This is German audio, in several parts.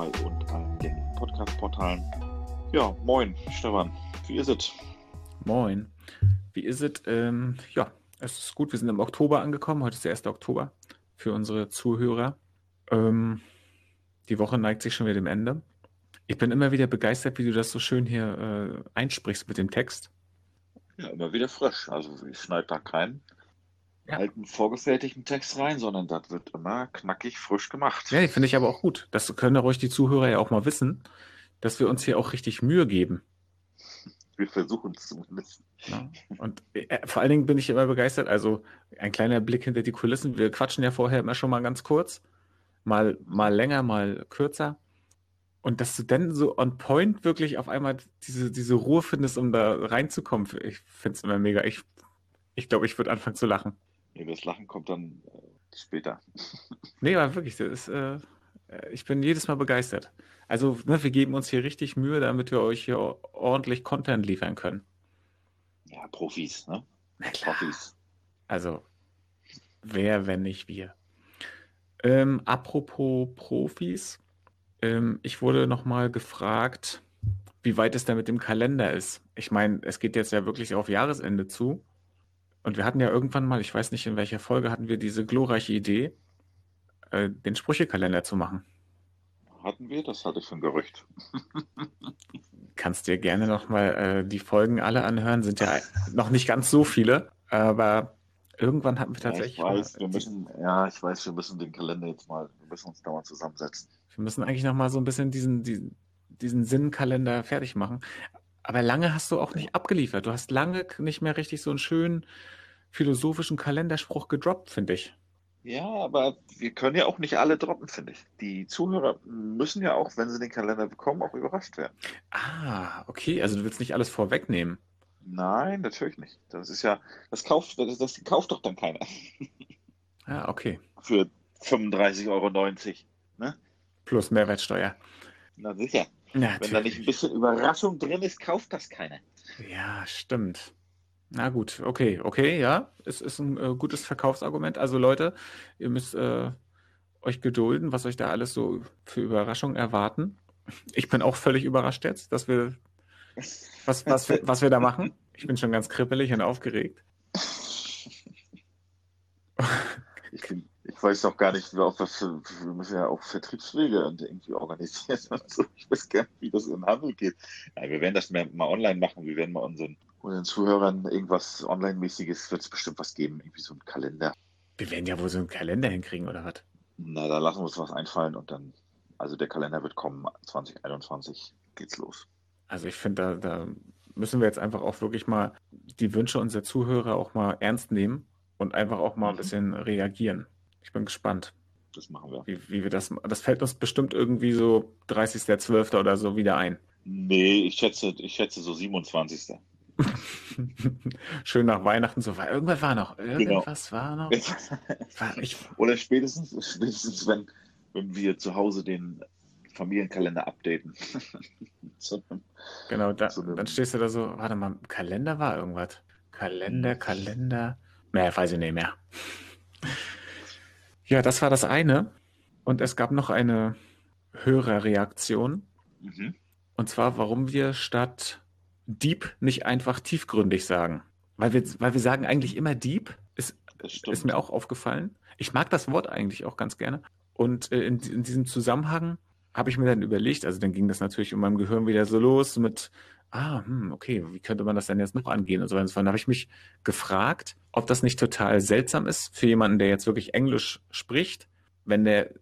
Spotify und allen gängigen Podcast-Portalen. Ja, moin, Stefan. Wie ist es? Moin. Wie ist es? Ähm, ja, es ist gut. Wir sind im Oktober angekommen. Heute ist der 1. Oktober für unsere Zuhörer. Ähm, die Woche neigt sich schon wieder dem Ende. Ich bin immer wieder begeistert, wie du das so schön hier äh, einsprichst mit dem Text. Ja, immer wieder frisch. Also ich schneide da keinen ja. alten vorgefertigten Text rein, sondern das wird immer knackig frisch gemacht. Ja, finde ich aber auch gut. Das können ruhig die Zuhörer ja auch mal wissen, dass wir uns hier auch richtig Mühe geben. Wir versuchen es zumindest. Ja. Und äh, vor allen Dingen bin ich immer begeistert. Also ein kleiner Blick hinter die Kulissen. Wir quatschen ja vorher immer schon mal ganz kurz. Mal, mal länger, mal kürzer. Und dass du dann so on point wirklich auf einmal diese, diese Ruhe findest, um da reinzukommen, ich finde es immer mega. Ich ich glaube, ich würde anfangen zu lachen. Nee, das Lachen kommt dann äh, später. nee, aber wirklich, das ist, äh, ich bin jedes Mal begeistert. Also, ne, wir geben uns hier richtig Mühe, damit wir euch hier ordentlich Content liefern können. Ja, Profis, ne? Na klar. Profis. Also, wer, wenn nicht wir? Ähm, apropos Profis, ähm, ich wurde nochmal gefragt, wie weit es da mit dem Kalender ist. Ich meine, es geht jetzt ja wirklich auf Jahresende zu. Und wir hatten ja irgendwann mal, ich weiß nicht in welcher Folge, hatten wir diese glorreiche Idee, äh, den Sprüchekalender zu machen. Hatten wir? Das hatte ich für ein Gerücht. Kannst dir gerne nochmal äh, die Folgen alle anhören, sind ja noch nicht ganz so viele, aber irgendwann hatten wir tatsächlich. Ja, ich weiß, wir müssen, ja, ich weiß, wir müssen den Kalender jetzt mal, wir müssen uns da mal zusammensetzen. Wir müssen eigentlich nochmal so ein bisschen diesen, diesen, diesen Sinnkalender fertig machen. Aber lange hast du auch nicht abgeliefert. Du hast lange nicht mehr richtig so einen schönen philosophischen Kalenderspruch gedroppt, finde ich. Ja, aber wir können ja auch nicht alle droppen, finde ich. Die Zuhörer müssen ja auch, wenn sie den Kalender bekommen, auch überrascht werden. Ah, okay. Also du willst nicht alles vorwegnehmen. Nein, natürlich nicht. Das ist ja, das kauft, das, das kauft doch dann keiner. Ah, okay. Für 35,90 Euro. Ne? Plus Mehrwertsteuer. Na sicher. Natürlich. Wenn da nicht ein bisschen Überraschung drin ist, kauft das keiner. Ja, stimmt. Na gut, okay, okay, ja, es ist ein äh, gutes Verkaufsargument. Also Leute, ihr müsst äh, euch gedulden, was euch da alles so für Überraschungen erwarten. Ich bin auch völlig überrascht jetzt, dass wir was, was, wir, was wir da machen. Ich bin schon ganz kribbelig und aufgeregt. Ich bin ich weiß noch gar nicht, auf was wir müssen ja auch Vertriebswege irgendwie organisieren. Also ich weiß gar nicht, wie das im Handel geht. Ja, wir werden das mal online machen. Wir werden mal unseren, unseren Zuhörern irgendwas Online-mäßiges, wird es bestimmt was geben, irgendwie so ein Kalender. Wir werden ja wohl so einen Kalender hinkriegen, oder was? Na, da lassen wir uns was einfallen und dann, also der Kalender wird kommen, 2021 geht's los. Also ich finde, da, da müssen wir jetzt einfach auch wirklich mal die Wünsche unserer Zuhörer auch mal ernst nehmen und einfach auch mal ein mhm. bisschen reagieren. Ich bin gespannt. Das machen wir. Wie, wie wir das, das fällt uns bestimmt irgendwie so 30.12. oder so wieder ein. Nee, ich schätze, ich schätze so 27. Schön nach Weihnachten so. Irgendwas war noch. Irgendwas genau. war noch. War, ich, oder spätestens, spätestens wenn, wenn wir zu Hause den Familienkalender updaten. so, genau, da, so dann stehst du da so, warte mal, Kalender war irgendwas. Kalender, Kalender. Mehr weiß ich nicht mehr. Ja, das war das eine. Und es gab noch eine Hörerreaktion. Mhm. Und zwar, warum wir statt Deep nicht einfach tiefgründig sagen. Weil wir, weil wir sagen eigentlich immer Deep, ist, ist mir auch aufgefallen. Ich mag das Wort eigentlich auch ganz gerne. Und äh, in, in diesem Zusammenhang habe ich mir dann überlegt, also dann ging das natürlich in meinem Gehirn wieder so los mit, ah, hm, okay, wie könnte man das denn jetzt noch angehen und so weiter. Und dann habe ich mich gefragt, ob das nicht total seltsam ist für jemanden, der jetzt wirklich Englisch spricht, wenn der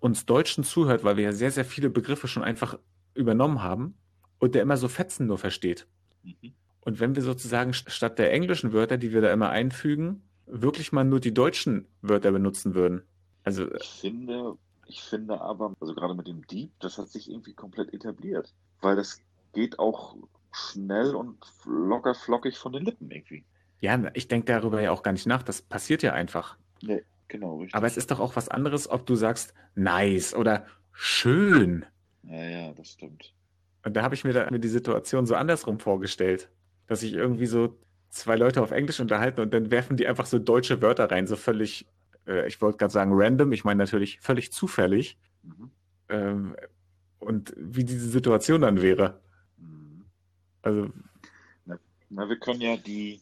uns Deutschen zuhört, weil wir ja sehr, sehr viele Begriffe schon einfach übernommen haben und der immer so Fetzen nur versteht. Mhm. Und wenn wir sozusagen statt der englischen Wörter, die wir da immer einfügen, wirklich mal nur die deutschen Wörter benutzen würden. Also ich finde, ich finde aber, also gerade mit dem Dieb, das hat sich irgendwie komplett etabliert, weil das geht auch schnell und locker flockig von den Lippen irgendwie. Ja, ich denke darüber ja auch gar nicht nach. Das passiert ja einfach. Nee, genau. Richtig. Aber es ist doch auch was anderes, ob du sagst nice oder schön. Ja, ja, das stimmt. Und da habe ich mir, da, mir die Situation so andersrum vorgestellt, dass sich irgendwie so zwei Leute auf Englisch unterhalten und dann werfen die einfach so deutsche Wörter rein, so völlig äh, ich wollte gerade sagen random, ich meine natürlich völlig zufällig. Mhm. Ähm, und wie diese Situation dann wäre. Also. Na, na, wir können ja die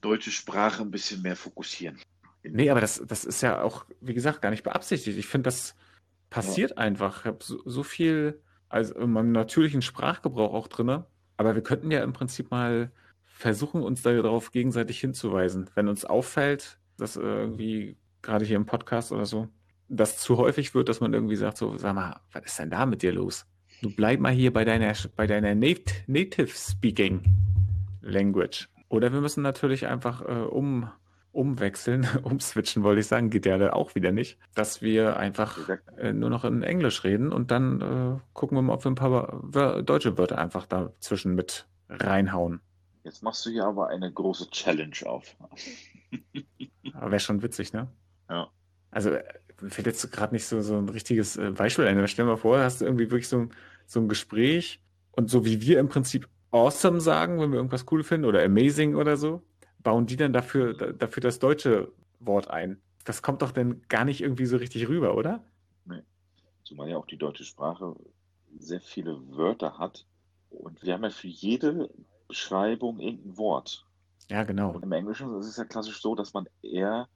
deutsche Sprache ein bisschen mehr fokussieren. Nee, aber das, das ist ja auch, wie gesagt, gar nicht beabsichtigt. Ich finde, das passiert ja. einfach. Ich habe so, so, viel, also in meinem natürlichen Sprachgebrauch auch drin. Aber wir könnten ja im Prinzip mal versuchen, uns darauf gegenseitig hinzuweisen. Wenn uns auffällt, dass irgendwie gerade hier im Podcast oder so, das zu häufig wird, dass man irgendwie sagt, so, sag mal, was ist denn da mit dir los? Du bleib mal hier bei deiner, bei deiner Native, Native Speaking Language. Oder wir müssen natürlich einfach äh, um, umwechseln, umswitchen, wollte ich sagen, geht ja auch wieder nicht, dass wir einfach äh, nur noch in Englisch reden und dann äh, gucken wir mal, ob wir ein paar deutsche Wörter einfach dazwischen mit reinhauen. Jetzt machst du hier aber eine große Challenge auf. Wäre schon witzig, ne? Ja. Also äh, fällt jetzt gerade nicht so, so ein richtiges äh, Beispiel ein. Stell dir mal vor, hast du irgendwie wirklich so, so ein Gespräch und so wie wir im Prinzip awesome sagen, wenn wir irgendwas cool finden oder amazing oder so, bauen die dann dafür, dafür das deutsche Wort ein. Das kommt doch dann gar nicht irgendwie so richtig rüber, oder? Nee. Zumal ja auch die deutsche Sprache sehr viele Wörter hat. Und wir haben ja für jede Beschreibung irgendein Wort. Ja, genau. Und im Englischen ist es ja klassisch so, dass man eher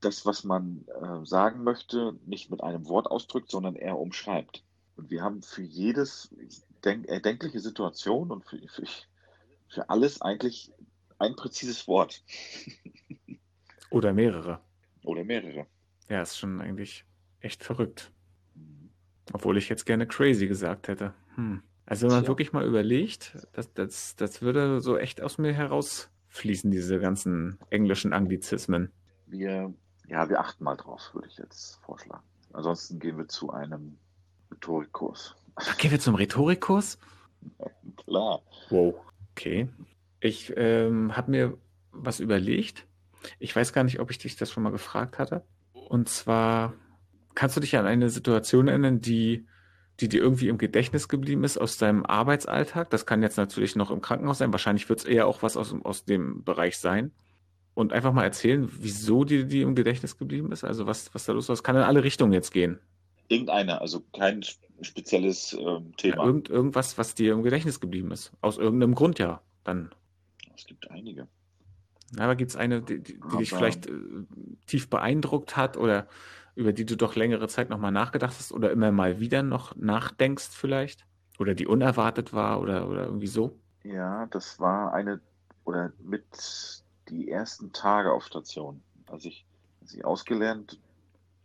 das, was man äh, sagen möchte, nicht mit einem Wort ausdrückt, sondern eher umschreibt. Und wir haben für jedes denk erdenkliche Situation und für, für, für alles eigentlich ein präzises Wort. Oder mehrere. Oder mehrere. Ja, ist schon eigentlich echt verrückt. Mhm. Obwohl ich jetzt gerne crazy gesagt hätte. Hm. Also wenn man ja. wirklich mal überlegt, das, das, das würde so echt aus mir herausfließen, diese ganzen englischen Anglizismen. Wir, ja, wir achten mal drauf, würde ich jetzt vorschlagen. Ansonsten gehen wir zu einem Rhetorikkurs. Gehen wir zum Rhetorikkurs? klar. Wow. Okay. Ich ähm, habe mir was überlegt. Ich weiß gar nicht, ob ich dich das schon mal gefragt hatte. Und zwar, kannst du dich an eine Situation erinnern, die, die dir irgendwie im Gedächtnis geblieben ist aus deinem Arbeitsalltag? Das kann jetzt natürlich noch im Krankenhaus sein. Wahrscheinlich wird es eher auch was aus, aus dem Bereich sein. Und einfach mal erzählen, wieso dir die im Gedächtnis geblieben ist. Also was, was da los war. Es kann in alle Richtungen jetzt gehen. Irgendeine, also kein spezielles ähm, Thema. Ja, irgend, irgendwas, was dir im Gedächtnis geblieben ist. Aus irgendeinem Grund ja. Dann es gibt einige. Aber gibt es eine, die, die, die dich vielleicht äh, tief beeindruckt hat oder über die du doch längere Zeit nochmal nachgedacht hast oder immer mal wieder noch nachdenkst vielleicht? Oder die unerwartet war oder, oder irgendwie so? Ja, das war eine oder mit die ersten Tage auf Station, als ich, als ich ausgelernt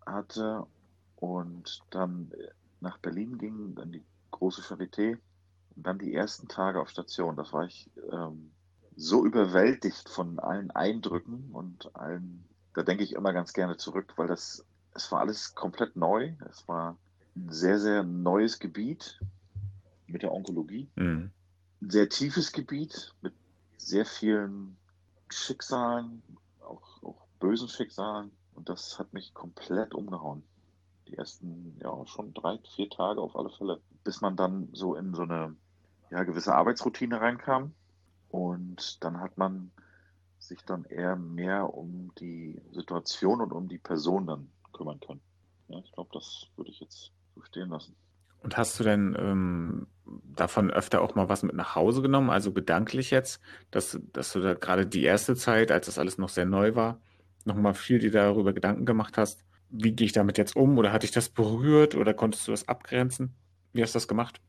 hatte und dann nach Berlin ging, dann die große Charité und dann die ersten Tage auf Station. Das war ich ähm, so überwältigt von allen Eindrücken und allen, da denke ich immer ganz gerne zurück, weil das, es war alles komplett neu. Es war ein sehr, sehr neues Gebiet mit der Onkologie. Mhm. Ein sehr tiefes Gebiet mit sehr vielen Schicksalen, auch, auch bösen Schicksalen. Und das hat mich komplett umgehauen. Die ersten, ja, schon drei, vier Tage auf alle Fälle. Bis man dann so in so eine ja, gewisse Arbeitsroutine reinkam und dann hat man sich dann eher mehr um die Situation und um die Person dann kümmern können. Ja, ich glaube, das würde ich jetzt so stehen lassen. Und hast du denn ähm, davon öfter auch mal was mit nach Hause genommen, also gedanklich jetzt, dass, dass du da gerade die erste Zeit, als das alles noch sehr neu war, nochmal viel dir darüber Gedanken gemacht hast, wie gehe ich damit jetzt um oder hat dich das berührt oder konntest du das abgrenzen? Wie hast du das gemacht?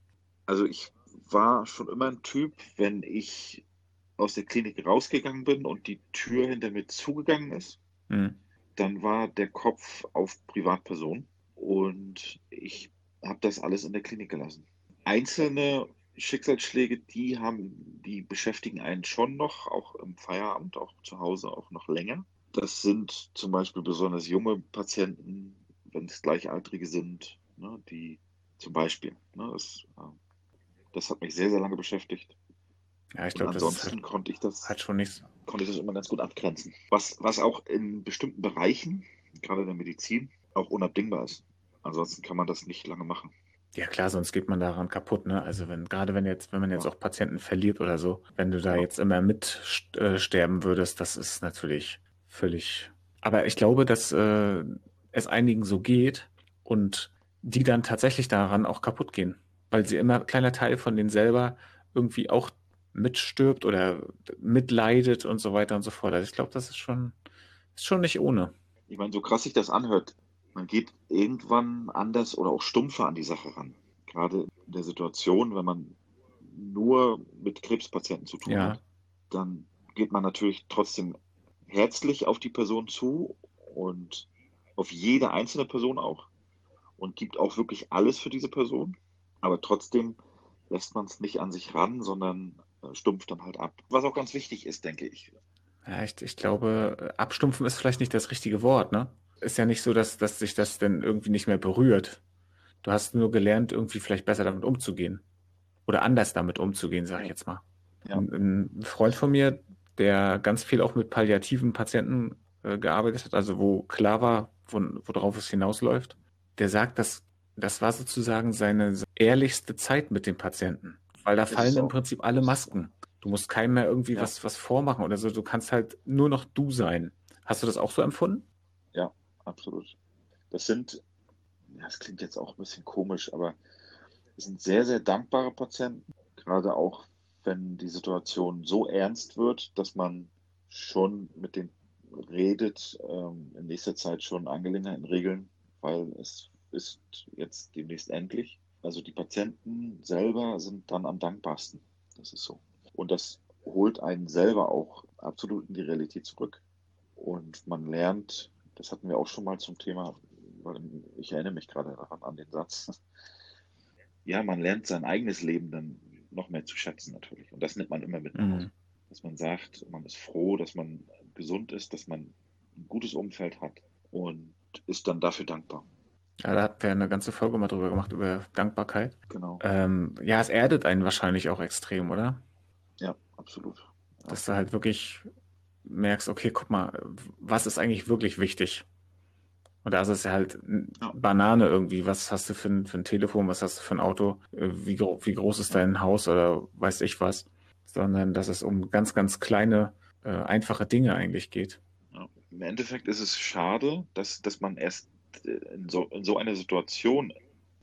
Also ich war schon immer ein Typ, wenn ich aus der Klinik rausgegangen bin und die Tür hinter mir zugegangen ist, mhm. dann war der Kopf auf Privatperson und ich habe das alles in der Klinik gelassen. Einzelne Schicksalsschläge, die haben, die beschäftigen einen schon noch, auch im Feierabend, auch zu Hause auch noch länger. Das sind zum Beispiel besonders junge Patienten, wenn es Gleichaltrige sind, ne, die zum Beispiel, ne, das, äh, das hat mich sehr, sehr lange beschäftigt. Ja, ich glaube, ansonsten halt, konnte ich das hat schon nichts. Konnte ich das immer ganz gut abgrenzen. Was, was auch in bestimmten Bereichen, gerade in der Medizin, auch unabdingbar ist. Ansonsten kann man das nicht lange machen. Ja klar, sonst geht man daran kaputt, ne? Also wenn, gerade wenn jetzt, wenn man jetzt ja. auch Patienten verliert oder so, wenn du da ja. jetzt immer mitsterben äh, würdest, das ist natürlich völlig Aber ich glaube, dass äh, es einigen so geht und die dann tatsächlich daran auch kaputt gehen, weil sie immer ein kleiner Teil von denen selber irgendwie auch mitstirbt oder mitleidet und so weiter und so fort. Also ich glaube, das ist schon, ist schon nicht ohne. Ich meine, so krass sich das anhört, man geht irgendwann anders oder auch stumpfer an die Sache ran. Gerade in der Situation, wenn man nur mit Krebspatienten zu tun ja. hat, dann geht man natürlich trotzdem herzlich auf die Person zu und auf jede einzelne Person auch und gibt auch wirklich alles für diese Person. Aber trotzdem lässt man es nicht an sich ran, sondern äh, stumpft dann halt ab. Was auch ganz wichtig ist, denke ich. Ja, ich, ich glaube, abstumpfen ist vielleicht nicht das richtige Wort, ne? Ist ja nicht so, dass, dass sich das denn irgendwie nicht mehr berührt. Du hast nur gelernt, irgendwie vielleicht besser damit umzugehen. Oder anders damit umzugehen, sage ich jetzt mal. Ja. Ein, ein, Freund von mir, der ganz viel auch mit palliativen Patienten äh, gearbeitet hat, also wo klar war, worauf es hinausläuft, der sagt, dass das war sozusagen seine ehrlichste Zeit mit dem Patienten. Weil da das fallen im Prinzip alle Masken. Du musst keinem mehr irgendwie ja. was, was vormachen oder so. Du kannst halt nur noch du sein. Hast du das auch so empfunden? Ja, absolut. Das sind, das klingt jetzt auch ein bisschen komisch, aber es sind sehr, sehr dankbare Patienten. Gerade auch, wenn die Situation so ernst wird, dass man schon mit denen redet, ähm, in nächster Zeit schon Angelegenheiten regeln, weil es ist jetzt demnächst endlich. Also die Patienten selber sind dann am dankbarsten. Das ist so. Und das holt einen selber auch absolut in die Realität zurück. Und man lernt, das hatten wir auch schon mal zum Thema, weil ich erinnere mich gerade daran an den Satz. Ja, man lernt sein eigenes Leben dann noch mehr zu schätzen natürlich. Und das nimmt man immer mit. Mhm. Dass man sagt, man ist froh, dass man gesund ist, dass man ein gutes Umfeld hat und ist dann dafür dankbar. Ja, da hat wir eine ganze Folge mal drüber gemacht, über Dankbarkeit. Genau. Ähm, ja, es erdet einen wahrscheinlich auch extrem, oder? Ja, absolut. Ja. Dass du halt wirklich merkst, okay, guck mal, was ist eigentlich wirklich wichtig? Und da ist es ja halt ja. Banane irgendwie. Was hast du für ein, für ein Telefon? Was hast du für ein Auto? Äh, wie, wie groß ist dein Haus oder weiß ich was? Sondern dass es um ganz, ganz kleine, äh, einfache Dinge eigentlich geht. Ja. Im Endeffekt ist es schade, dass, dass man erst in so, in so einer Situation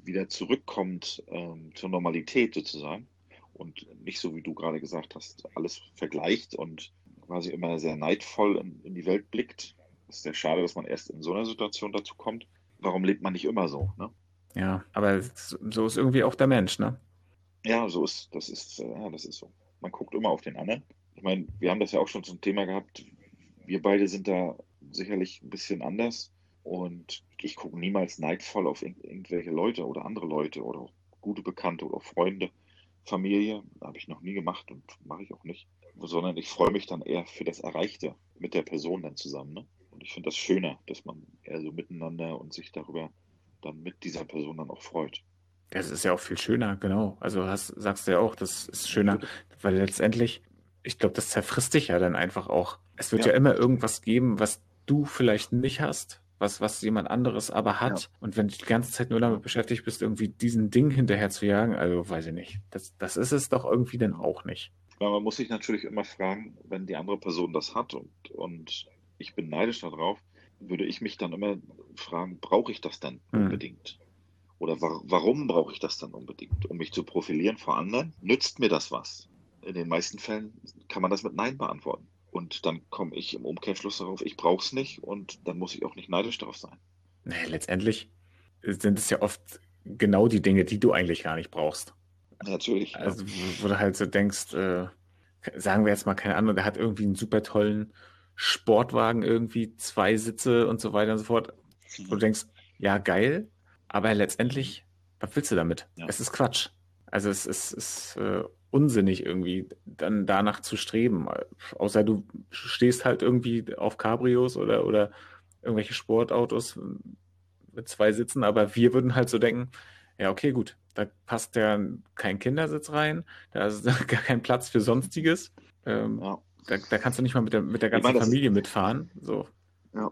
wieder zurückkommt ähm, zur Normalität sozusagen und nicht so, wie du gerade gesagt hast, alles vergleicht und quasi immer sehr neidvoll in, in die Welt blickt. Es ist sehr schade, dass man erst in so einer Situation dazu kommt. Warum lebt man nicht immer so? Ne? Ja, aber so ist irgendwie auch der Mensch, ne? Ja, so ist, das ist, ja, das ist so. Man guckt immer auf den anderen. Ich meine, wir haben das ja auch schon zum Thema gehabt. Wir beide sind da sicherlich ein bisschen anders. Und ich gucke niemals neidvoll auf irgend irgendwelche Leute oder andere Leute oder auch gute Bekannte oder Freunde, Familie. Habe ich noch nie gemacht und mache ich auch nicht. Sondern ich freue mich dann eher für das Erreichte mit der Person dann zusammen. Ne? Und ich finde das schöner, dass man eher so miteinander und sich darüber dann mit dieser Person dann auch freut. Das ist ja auch viel schöner, genau. Also hast, sagst du ja auch, das ist schöner, weil letztendlich, ich glaube, das zerfrisst dich ja dann einfach auch. Es wird ja. ja immer irgendwas geben, was du vielleicht nicht hast, was, was jemand anderes aber hat. Ja. Und wenn du die ganze Zeit nur damit beschäftigt bist, irgendwie diesen Ding hinterher zu jagen, also weiß ich nicht. Das, das ist es doch irgendwie dann auch nicht. Man muss sich natürlich immer fragen, wenn die andere Person das hat und, und ich bin neidisch darauf, würde ich mich dann immer fragen, brauche ich das dann hm. unbedingt? Oder wa warum brauche ich das dann unbedingt? Um mich zu profilieren vor anderen? Nützt mir das was? In den meisten Fällen kann man das mit Nein beantworten. Und dann komme ich im Umkehrschluss darauf, ich brauche es nicht und dann muss ich auch nicht neidisch darauf sein. Nee, letztendlich sind es ja oft genau die Dinge, die du eigentlich gar nicht brauchst. Natürlich. Also, ja. wo, du halt so denkst, äh, sagen wir jetzt mal, keine Ahnung, der hat irgendwie einen super tollen Sportwagen, irgendwie zwei Sitze und so weiter und so fort. Mhm. Wo du denkst, ja, geil, aber letztendlich, was willst du damit? Ja. Es ist Quatsch. Also es ist, ist äh, unsinnig irgendwie, dann danach zu streben. Außer du stehst halt irgendwie auf Cabrios oder, oder irgendwelche Sportautos mit zwei Sitzen, aber wir würden halt so denken, ja, okay, gut, da passt ja kein Kindersitz rein, da ist gar kein Platz für Sonstiges. Ähm, ja. Da, da, kannst du nicht mal mit der, mit der ganzen meine, Familie ist, mitfahren. So. Ja,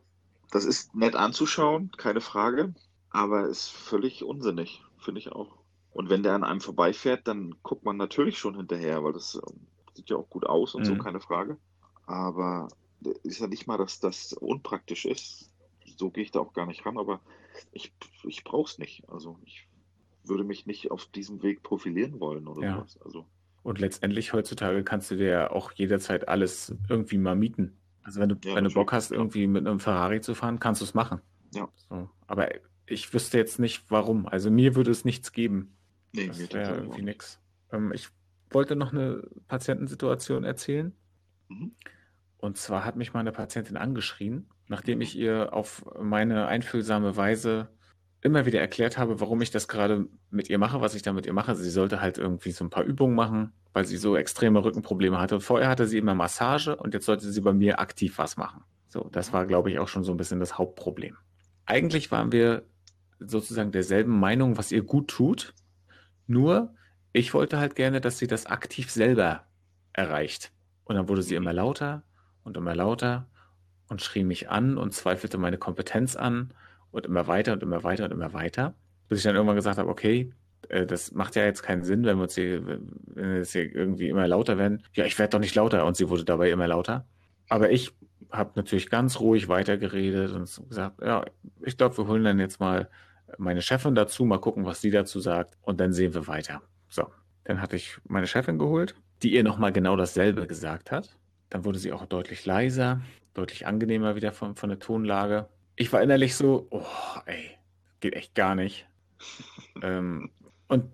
das ist nett anzuschauen, keine Frage, aber ist völlig unsinnig, finde ich auch. Und wenn der an einem vorbeifährt, dann guckt man natürlich schon hinterher, weil das ähm, sieht ja auch gut aus und mhm. so, keine Frage. Aber ist ja nicht mal, dass das unpraktisch ist. So gehe ich da auch gar nicht ran, aber ich, ich brauche es nicht. Also ich würde mich nicht auf diesem Weg profilieren wollen oder ja. sowas. Also. Und letztendlich heutzutage kannst du dir ja auch jederzeit alles irgendwie mal mieten. Also wenn du, ja, wenn du Bock hast, irgendwie mit einem Ferrari zu fahren, kannst du es machen. Ja. So. Aber ich wüsste jetzt nicht, warum. Also mir würde es nichts geben. Nee, das wäre irgendwie nichts. Ähm, ich wollte noch eine Patientensituation erzählen. Mhm. Und zwar hat mich mal eine Patientin angeschrien, nachdem ich ihr auf meine einfühlsame Weise immer wieder erklärt habe, warum ich das gerade mit ihr mache, was ich da mit ihr mache. Sie sollte halt irgendwie so ein paar Übungen machen, weil sie so extreme Rückenprobleme hatte. vorher hatte sie immer Massage und jetzt sollte sie bei mir aktiv was machen. So, das war, glaube ich, auch schon so ein bisschen das Hauptproblem. Eigentlich waren wir sozusagen derselben Meinung, was ihr gut tut. Nur, ich wollte halt gerne, dass sie das aktiv selber erreicht. Und dann wurde sie immer lauter und immer lauter und schrie mich an und zweifelte meine Kompetenz an und immer weiter und immer weiter und immer weiter, bis ich dann irgendwann gesagt habe, okay, äh, das macht ja jetzt keinen Sinn, wenn wir uns hier, wenn wir jetzt hier irgendwie immer lauter werden. Ja, ich werde doch nicht lauter und sie wurde dabei immer lauter. Aber ich habe natürlich ganz ruhig weitergeredet und gesagt, ja, ich glaube, wir holen dann jetzt mal meine Chefin dazu, mal gucken, was sie dazu sagt und dann sehen wir weiter. So, dann hatte ich meine Chefin geholt, die ihr nochmal genau dasselbe gesagt hat. Dann wurde sie auch deutlich leiser, deutlich angenehmer wieder von, von der Tonlage ich war innerlich so, oh, ey, geht echt gar nicht. ähm, und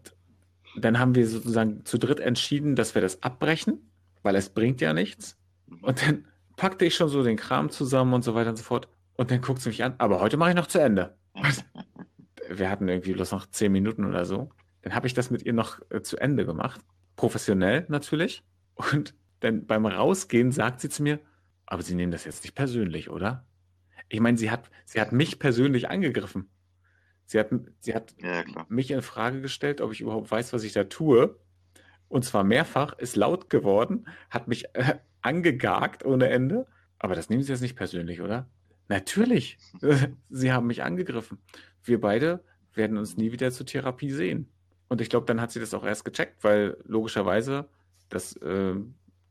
dann haben wir sozusagen zu dritt entschieden, dass wir das abbrechen, weil es bringt ja nichts. Und dann packte ich schon so den Kram zusammen und so weiter und so fort. Und dann guckt sie mich an, aber heute mache ich noch zu Ende. wir hatten irgendwie bloß noch zehn Minuten oder so. Dann habe ich das mit ihr noch äh, zu Ende gemacht. Professionell natürlich. Und dann beim Rausgehen sagt sie zu mir, aber Sie nehmen das jetzt nicht persönlich, oder? Ich meine, sie hat, sie hat mich persönlich angegriffen. Sie hat, sie hat ja, mich in Frage gestellt, ob ich überhaupt weiß, was ich da tue. Und zwar mehrfach, ist laut geworden, hat mich äh, angegagt ohne Ende. Aber das nehmen Sie jetzt nicht persönlich, oder? Natürlich. sie haben mich angegriffen. Wir beide werden uns nie wieder zur Therapie sehen. Und ich glaube, dann hat sie das auch erst gecheckt, weil logischerweise das äh,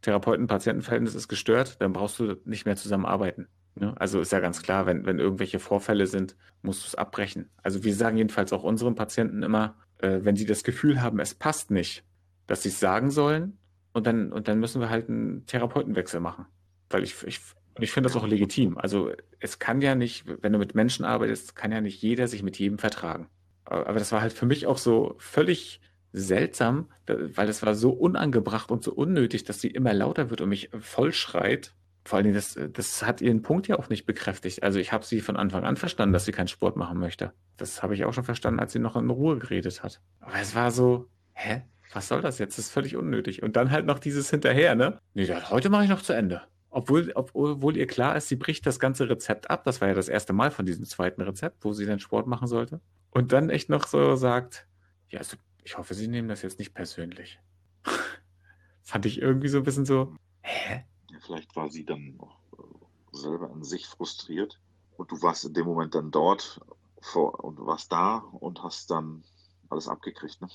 Therapeuten-Patienten-Verhältnis ist gestört, dann brauchst du nicht mehr zusammenarbeiten. Ne? Also ist ja ganz klar, wenn, wenn irgendwelche Vorfälle sind, musst du es abbrechen. Also wir sagen jedenfalls auch unseren Patienten immer, äh, wenn sie das Gefühl haben, es passt nicht, dass sie es sagen sollen und dann, und dann müssen wir halt einen Therapeutenwechsel machen. Weil ich, ich, ich finde das auch legitim. Also es kann ja nicht, wenn du mit Menschen arbeitest, kann ja nicht jeder sich mit jedem vertragen. Aber das war halt für mich auch so völlig seltsam, weil es war so unangebracht und so unnötig, dass sie immer lauter wird und mich vollschreit vor allen Dingen, das, das hat ihren Punkt ja auch nicht bekräftigt. Also ich habe sie von Anfang an verstanden, dass sie keinen Sport machen möchte. Das habe ich auch schon verstanden, als sie noch in Ruhe geredet hat. Aber es war so, hä? Was soll das jetzt? Das ist völlig unnötig. Und dann halt noch dieses hinterher, ne? Nee, heute mache ich noch zu Ende. Obwohl, obwohl ihr klar ist, sie bricht das ganze Rezept ab. Das war ja das erste Mal von diesem zweiten Rezept, wo sie dann Sport machen sollte. Und dann echt noch so sagt, ja, also ich hoffe, Sie nehmen das jetzt nicht persönlich. Fand ich irgendwie so ein bisschen so, hä? Vielleicht war sie dann auch äh, selber an sich frustriert und du warst in dem Moment dann dort vor, und warst da und hast dann alles abgekriegt. Ne?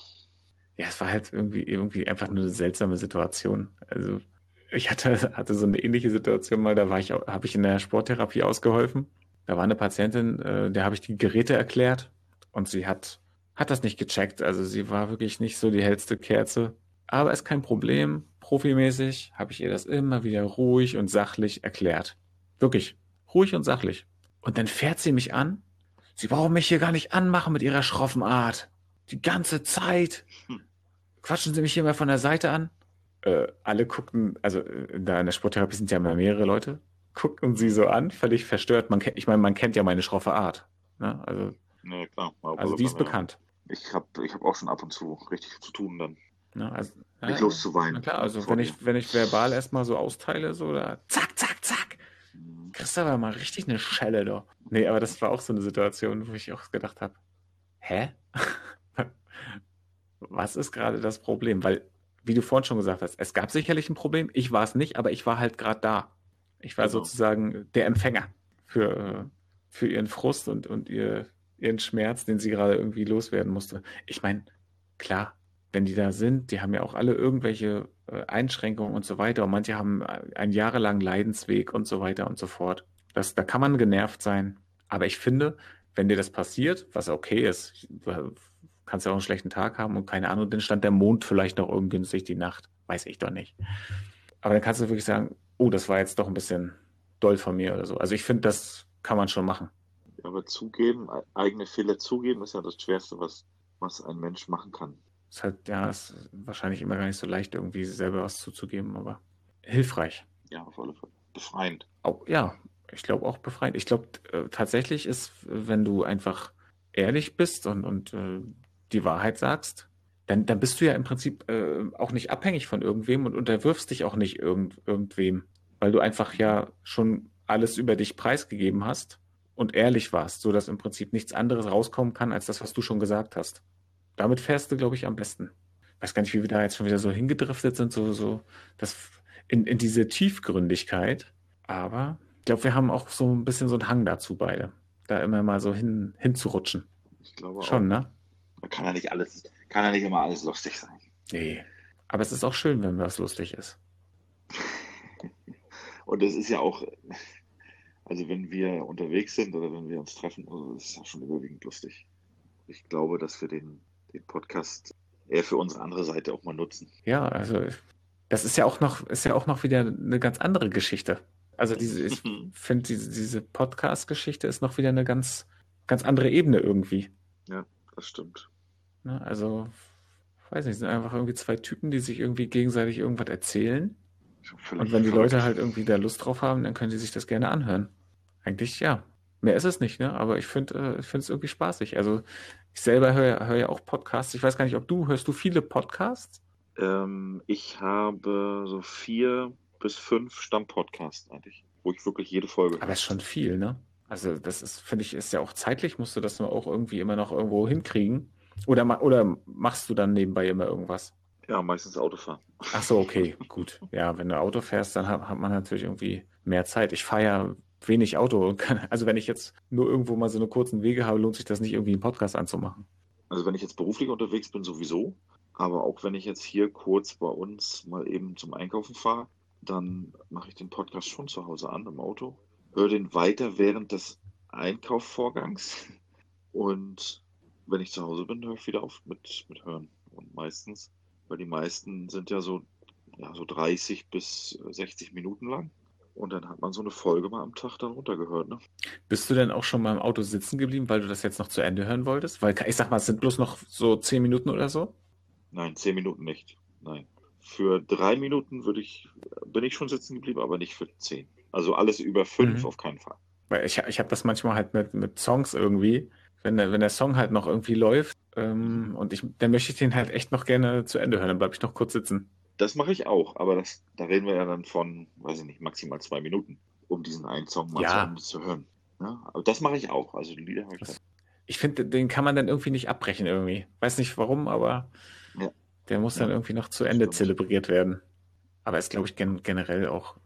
Ja, es war halt irgendwie, irgendwie einfach nur eine seltsame Situation. Also ich hatte, hatte so eine ähnliche Situation mal, da war ich, habe ich in der Sporttherapie ausgeholfen. Da war eine Patientin, äh, der habe ich die Geräte erklärt und sie hat, hat das nicht gecheckt. Also sie war wirklich nicht so die hellste Kerze. Aber ist kein Problem. Profimäßig habe ich ihr das immer wieder ruhig und sachlich erklärt. Wirklich, ruhig und sachlich. Und dann fährt sie mich an. Sie brauchen mich hier gar nicht anmachen mit ihrer schroffen Art. Die ganze Zeit. Hm. Quatschen Sie mich hier mal von der Seite an. Äh, alle guckten, also äh, da in der Sporttherapie sind ja immer mehrere Leute, guckten sie so an, völlig verstört. Man, ich meine, man kennt ja meine schroffe Art. Ne? Also, nee, klar. also die ist bekannt. Ich habe ich hab auch schon ab und zu richtig zu tun dann. Ne, also, nicht ja, loszuweinen. Na klar, also wenn ich, wenn ich verbal erstmal so austeile, so da zack, zack, zack, mhm. kriegst du aber mal richtig eine Schelle da. Nee, aber das war auch so eine Situation, wo ich auch gedacht habe, hä? Was ist gerade das Problem? Weil, wie du vorhin schon gesagt hast, es gab sicherlich ein Problem, ich war es nicht, aber ich war halt gerade da. Ich war genau. sozusagen der Empfänger für, für ihren Frust und, und ihr, ihren Schmerz, den sie gerade irgendwie loswerden musste. Ich meine, klar, wenn die da sind, die haben ja auch alle irgendwelche äh, Einschränkungen und so weiter. Und manche haben einen jahrelangen Leidensweg und so weiter und so fort. Das, da kann man genervt sein. Aber ich finde, wenn dir das passiert, was okay ist, kannst ja auch einen schlechten Tag haben und keine Ahnung, dann stand der Mond vielleicht noch ungünstig die Nacht. Weiß ich doch nicht. Aber dann kannst du wirklich sagen, oh, das war jetzt doch ein bisschen doll von mir oder so. Also ich finde, das kann man schon machen. Aber zugeben, eigene Fehler zugeben, ist ja das Schwerste, was, was ein Mensch machen kann. Ist halt, ja, ist wahrscheinlich immer gar nicht so leicht, irgendwie selber was zuzugeben, aber hilfreich. Ja, auf alle Fälle. Befreiend. Auch, ja, ich glaube auch befreiend. Ich glaube, äh, tatsächlich ist, wenn du einfach ehrlich bist und, und äh, die Wahrheit sagst, dann, dann bist du ja im Prinzip äh, auch nicht abhängig von irgendwem und unterwirfst dich auch nicht irgend, irgendwem, weil du einfach ja schon alles über dich preisgegeben hast und ehrlich warst, sodass im Prinzip nichts anderes rauskommen kann als das, was du schon gesagt hast. Damit fährst du, glaube ich, am besten. Ich weiß gar nicht, wie wir da jetzt schon wieder so hingedriftet sind, so, so das in, in diese Tiefgründigkeit. Aber ich glaube, wir haben auch so ein bisschen so einen Hang dazu beide, da immer mal so hin, hinzurutschen. Ich glaube Schon, auch. ne? Da kann ja nicht alles, kann ja nicht immer alles lustig sein. Nee. Aber es ist auch schön, wenn was lustig ist. Und es ist ja auch, also wenn wir unterwegs sind oder wenn wir uns treffen, also das ist ja schon überwiegend lustig. Ich glaube, dass wir den, den Podcast eher für unsere andere Seite auch mal nutzen. Ja, also das ist ja auch noch, ist ja auch noch wieder eine ganz andere Geschichte. Also diese, ich finde, diese, diese Podcast-Geschichte ist noch wieder eine ganz, ganz andere Ebene irgendwie. Ja, das stimmt. Ne? Also, weiß nicht, sind einfach irgendwie zwei Typen, die sich irgendwie gegenseitig irgendwas erzählen. Und wenn die Leute halt irgendwie da Lust drauf haben, dann können die sich das gerne anhören. Eigentlich ja. Mehr ist es nicht, ne? Aber ich finde äh, ich finde es irgendwie spaßig. Also ich selber höre hör ja auch Podcasts. Ich weiß gar nicht, ob du, hörst du viele Podcasts? Ähm, ich habe so vier bis fünf Stammpodcasts eigentlich, wo ich wirklich jede Folge. Aber das ist schon viel, ne? Also das ist, finde ich, ist ja auch zeitlich, musst du das nur auch irgendwie immer noch irgendwo hinkriegen. Oder, oder machst du dann nebenbei immer irgendwas? Ja, meistens Autofahren. Ach so, okay, gut. Ja, wenn du Auto fährst, dann hat, hat man natürlich irgendwie mehr Zeit. Ich fahre ja wenig Auto. Also wenn ich jetzt nur irgendwo mal so eine kurzen Wege habe, lohnt sich das nicht irgendwie einen Podcast anzumachen. Also wenn ich jetzt beruflich unterwegs bin, sowieso. Aber auch wenn ich jetzt hier kurz bei uns mal eben zum Einkaufen fahre, dann mache ich den Podcast schon zu Hause an im Auto, höre den weiter während des Einkaufsvorgangs und wenn ich zu Hause bin, höre ich wieder auf mit, mit Hören. Und meistens, weil die meisten sind ja so, ja, so 30 bis 60 Minuten lang. Und dann hat man so eine Folge mal am Tag dann runtergehört. Ne? Bist du denn auch schon mal im Auto sitzen geblieben, weil du das jetzt noch zu Ende hören wolltest? Weil ich sag mal, es sind bloß noch so 10 Minuten oder so? Nein, 10 Minuten nicht. Nein für drei Minuten würde ich, bin ich schon sitzen geblieben, aber nicht für zehn. Also alles über fünf mhm. auf keinen Fall. Weil ich, ich habe das manchmal halt mit, mit Songs irgendwie, wenn der, wenn der Song halt noch irgendwie läuft ähm, und ich, dann möchte ich den halt echt noch gerne zu Ende hören, dann bleibe ich noch kurz sitzen. Das mache ich auch, aber das, da reden wir ja dann von, weiß ich nicht, maximal zwei Minuten, um diesen einen Song mal ja. zu, hören. Ja, aber das mache ich auch. Also die Lieder habe ich. Das, ich finde, den kann man dann irgendwie nicht abbrechen irgendwie. Weiß nicht warum, aber ja. Der muss dann irgendwie noch zu Ende zelebriert werden. Aber ist, glaube ich, gen generell auch,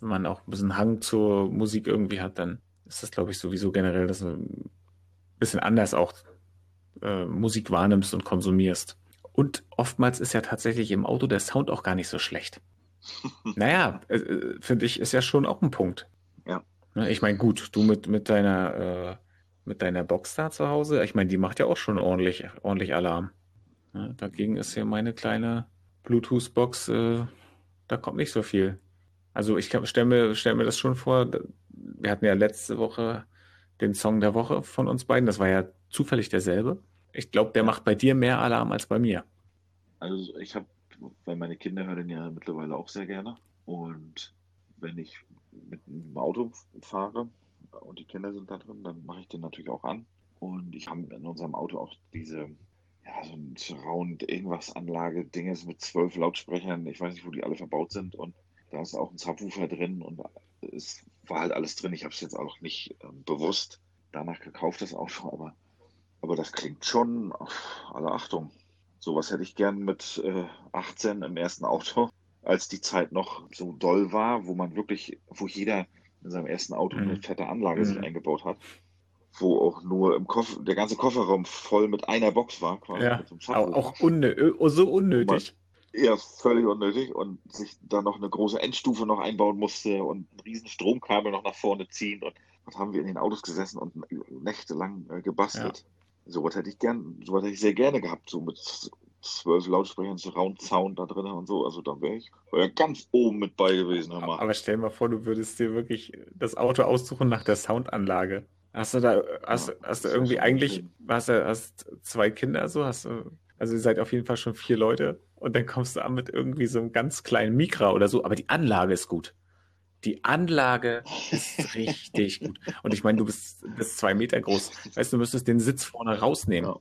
wenn man auch ein bisschen Hang zur Musik irgendwie hat, dann ist das, glaube ich, sowieso generell, dass du ein bisschen anders auch äh, Musik wahrnimmst und konsumierst. Und oftmals ist ja tatsächlich im Auto der Sound auch gar nicht so schlecht. naja, äh, finde ich, ist ja schon auch ein Punkt. Ja. Ne, ich meine, gut, du mit, mit deiner, äh, mit deiner Box da zu Hause, ich meine, die macht ja auch schon ordentlich, ordentlich Alarm. Ja, dagegen ist ja meine kleine Bluetooth-Box, äh, da kommt nicht so viel. Also ich stelle mir, stell mir das schon vor, wir hatten ja letzte Woche den Song der Woche von uns beiden, das war ja zufällig derselbe. Ich glaube, der macht bei dir mehr Alarm als bei mir. Also ich habe, weil meine Kinder hören ja mittlerweile auch sehr gerne und wenn ich mit dem Auto fahre und die Kinder sind da drin, dann mache ich den natürlich auch an. Und ich habe in unserem Auto auch diese ja, so ein Surround irgendwas Anlage Dinges mit zwölf Lautsprechern. Ich weiß nicht, wo die alle verbaut sind. Und da ist auch ein Subwoofer drin und es war halt alles drin. Ich habe es jetzt auch nicht äh, bewusst danach gekauft, das Auto, aber, aber das klingt schon alle Achtung. Sowas hätte ich gern mit äh, 18 im ersten Auto, als die Zeit noch so doll war, wo man wirklich, wo jeder in seinem ersten Auto eine mhm. fette Anlage mhm. sich eingebaut hat. wo auch nur im Koffer, der ganze Kofferraum voll mit einer Box war. Quasi ja, auch, auch unnö oh, so unnötig. Ja, völlig unnötig und sich da noch eine große Endstufe noch einbauen musste und ein riesen Stromkabel noch nach vorne ziehen und was haben wir in den Autos gesessen und nächtelang äh, gebastelt. Ja. So was hätte ich gern, so was hätte ich sehr gerne gehabt, so mit zwölf Lautsprechern, Surround Sound da drin und so. Also da wäre ich wär ganz oben mit bei gewesen. Aber, aber stell dir mal vor, du würdest dir wirklich das Auto aussuchen nach der Soundanlage. Hast du da, hast, ja, hast du irgendwie eigentlich, hast du hast zwei Kinder so, hast du, also ihr seid auf jeden Fall schon vier Leute und dann kommst du an mit irgendwie so einem ganz kleinen Mikra oder so, aber die Anlage ist gut. Die Anlage ist richtig gut. Und ich meine, du bist, bist zwei Meter groß. Weißt du, du müsstest den Sitz vorne rausnehmen. Ja.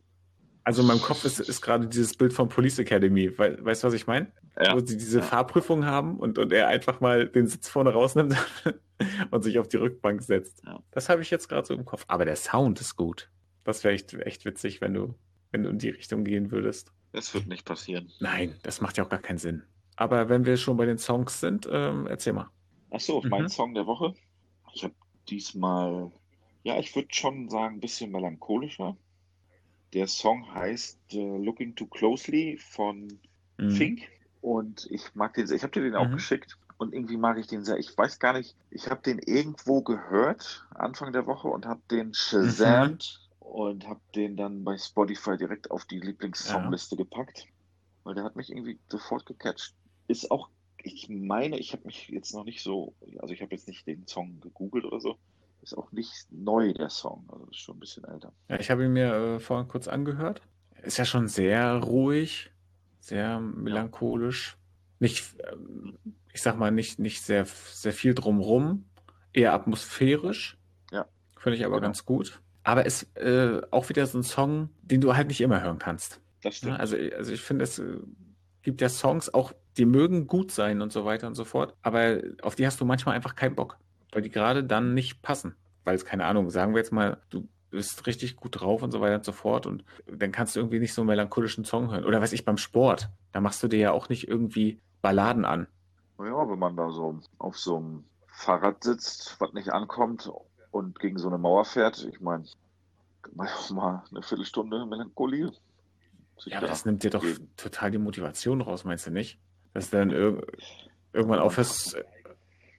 Also in meinem Kopf ist, ist gerade dieses Bild von Police Academy. We weißt du, was ich meine? Ja. Wo sie diese ja. Fahrprüfung haben und, und er einfach mal den Sitz vorne rausnimmt und sich auf die Rückbank setzt. Ja. Das habe ich jetzt gerade so im Kopf. Aber der Sound ist gut. Das wäre echt, echt witzig, wenn du, wenn du in die Richtung gehen würdest. Das wird nicht passieren. Nein, das macht ja auch gar keinen Sinn. Aber wenn wir schon bei den Songs sind, ähm, erzähl mal. Ach so, mhm. mein Song der Woche. Ich habe diesmal, ja, ich würde schon sagen, ein bisschen melancholischer. Der Song heißt uh, Looking Too Closely von mhm. Fink. Und ich mag den sehr. Ich habe dir den auch mhm. geschickt. Und irgendwie mag ich den sehr. Ich weiß gar nicht, ich habe den irgendwo gehört Anfang der Woche und habe den shazamt mhm. und habe den dann bei Spotify direkt auf die Lieblingssongliste ja. gepackt. Weil der hat mich irgendwie sofort gecatcht. Ist auch, ich meine, ich habe mich jetzt noch nicht so, also ich habe jetzt nicht den Song gegoogelt oder so. Ist auch nicht neu, der Song. Also ist schon ein bisschen älter. Ja, ich habe ihn mir äh, vorhin kurz angehört. Ist ja schon sehr ruhig, sehr melancholisch. Nicht, äh, ich sag mal, nicht, nicht sehr, sehr viel drumrum. Eher atmosphärisch. Ja. Finde ich aber genau. ganz gut. Aber ist äh, auch wieder so ein Song, den du halt nicht immer hören kannst. Das stimmt. also, also ich finde, es äh, gibt ja Songs, auch die mögen gut sein und so weiter und so fort, aber auf die hast du manchmal einfach keinen Bock weil die gerade dann nicht passen. Weil es, keine Ahnung, sagen wir jetzt mal, du bist richtig gut drauf und so weiter und so fort und dann kannst du irgendwie nicht so einen melancholischen Song hören. Oder weiß ich, beim Sport, da machst du dir ja auch nicht irgendwie Balladen an. Ja, wenn man da so auf so einem Fahrrad sitzt, was nicht ankommt und gegen so eine Mauer fährt, ich meine, mal eine Viertelstunde Melancholie. Ja, aber das nimmt dir doch total die Motivation raus, meinst du nicht? Dass du dann ir irgendwann aufhörst,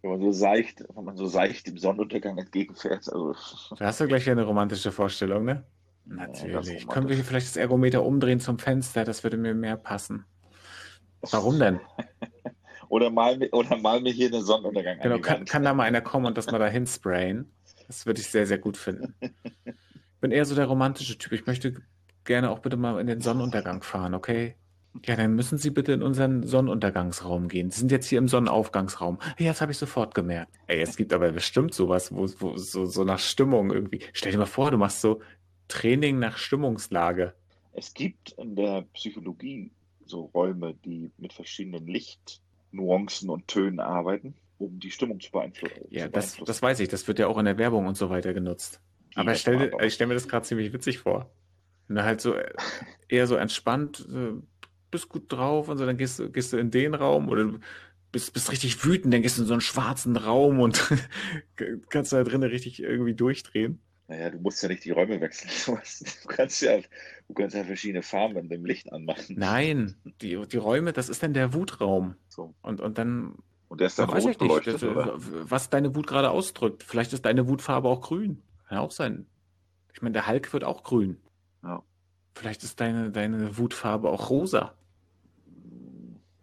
wenn man so seicht, wenn man so seicht dem Sonnenuntergang entgegenfährt. Also. Da hast du gleich eine romantische Vorstellung, ne? Natürlich. Ja, Können wir hier vielleicht das Ergometer umdrehen zum Fenster? Das würde mir mehr passen. Warum denn? oder, mal, oder mal mir hier den Sonnenuntergang Genau, kann, kann, da mal einer kommen und das mal dahin sprayen? Das würde ich sehr, sehr gut finden. Ich bin eher so der romantische Typ. Ich möchte gerne auch bitte mal in den Sonnenuntergang fahren, okay? Ja, dann müssen Sie bitte in unseren Sonnenuntergangsraum gehen. Sie sind jetzt hier im Sonnenaufgangsraum. Ja, das habe ich sofort gemerkt. Ey, es gibt aber bestimmt sowas, wo, wo so, so nach Stimmung irgendwie. Stell dir mal vor, du machst so Training nach Stimmungslage. Es gibt in der Psychologie so Räume, die mit verschiedenen Lichtnuancen und Tönen arbeiten, um die Stimmung zu beeinflussen. Ja, das, das weiß ich. Das wird ja auch in der Werbung und so weiter genutzt. Die aber ich stelle stell mir das gerade ziemlich witzig vor. Wenn du halt so äh, eher so entspannt bist gut drauf und so, dann gehst, gehst du in den Raum oder bist, bist richtig wütend, dann gehst du in so einen schwarzen Raum und kannst da drinnen richtig irgendwie durchdrehen. Naja, du musst ja nicht die Räume wechseln. Du kannst ja, du kannst ja verschiedene Farben dem Licht anmachen. Nein, die, die Räume, das ist dann der Wutraum. So. Und, und dann. Und der ist dann rot beleuchtet, oder? Was deine Wut gerade ausdrückt. Vielleicht ist deine Wutfarbe auch grün. Kann auch sein. Ich meine, der Hulk wird auch grün. Ja. Vielleicht ist deine, deine Wutfarbe auch rosa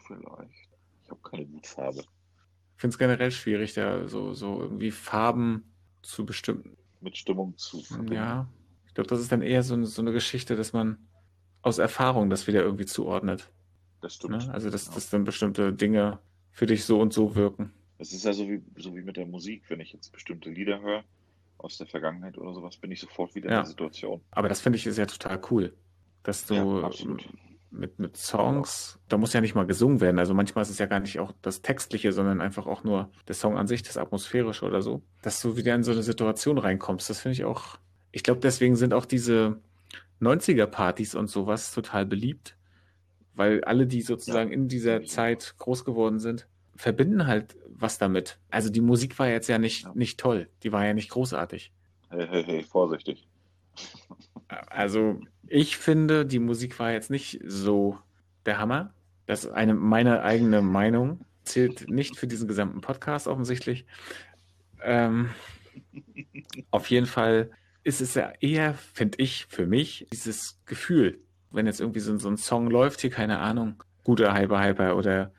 vielleicht. Ich habe keine Mutfarbe. Ich finde es generell schwierig, da so, so irgendwie Farben zu bestimmen. Mit Stimmung zu verbinden. Ja, ich glaube, das ist dann eher so, so eine Geschichte, dass man aus Erfahrung das wieder irgendwie zuordnet. Das stimmt. Ne? Also, dass, ja. dass dann bestimmte Dinge für dich so und so wirken. Es ist ja so wie, so wie mit der Musik, wenn ich jetzt bestimmte Lieder höre aus der Vergangenheit oder sowas, bin ich sofort wieder ja. in der Situation. Aber das finde ich ist ja total cool, dass du ja, mit, mit Songs, da muss ja nicht mal gesungen werden. Also manchmal ist es ja gar nicht auch das Textliche, sondern einfach auch nur der Song an sich, das Atmosphärische oder so. Dass du wieder in so eine Situation reinkommst, das finde ich auch, ich glaube, deswegen sind auch diese 90er-Partys und sowas total beliebt, weil alle, die sozusagen ja. in dieser Zeit groß geworden sind, verbinden halt was damit. Also die Musik war jetzt ja nicht, ja. nicht toll, die war ja nicht großartig. Hey, hey, hey, vorsichtig. Also, ich finde, die Musik war jetzt nicht so der Hammer. Das ist eine, meine eigene Meinung. Zählt nicht für diesen gesamten Podcast offensichtlich. Ähm, auf jeden Fall ist es ja eher, finde ich, für mich, dieses Gefühl, wenn jetzt irgendwie so, so ein Song läuft, hier, keine Ahnung, guter Hyper Hyper oder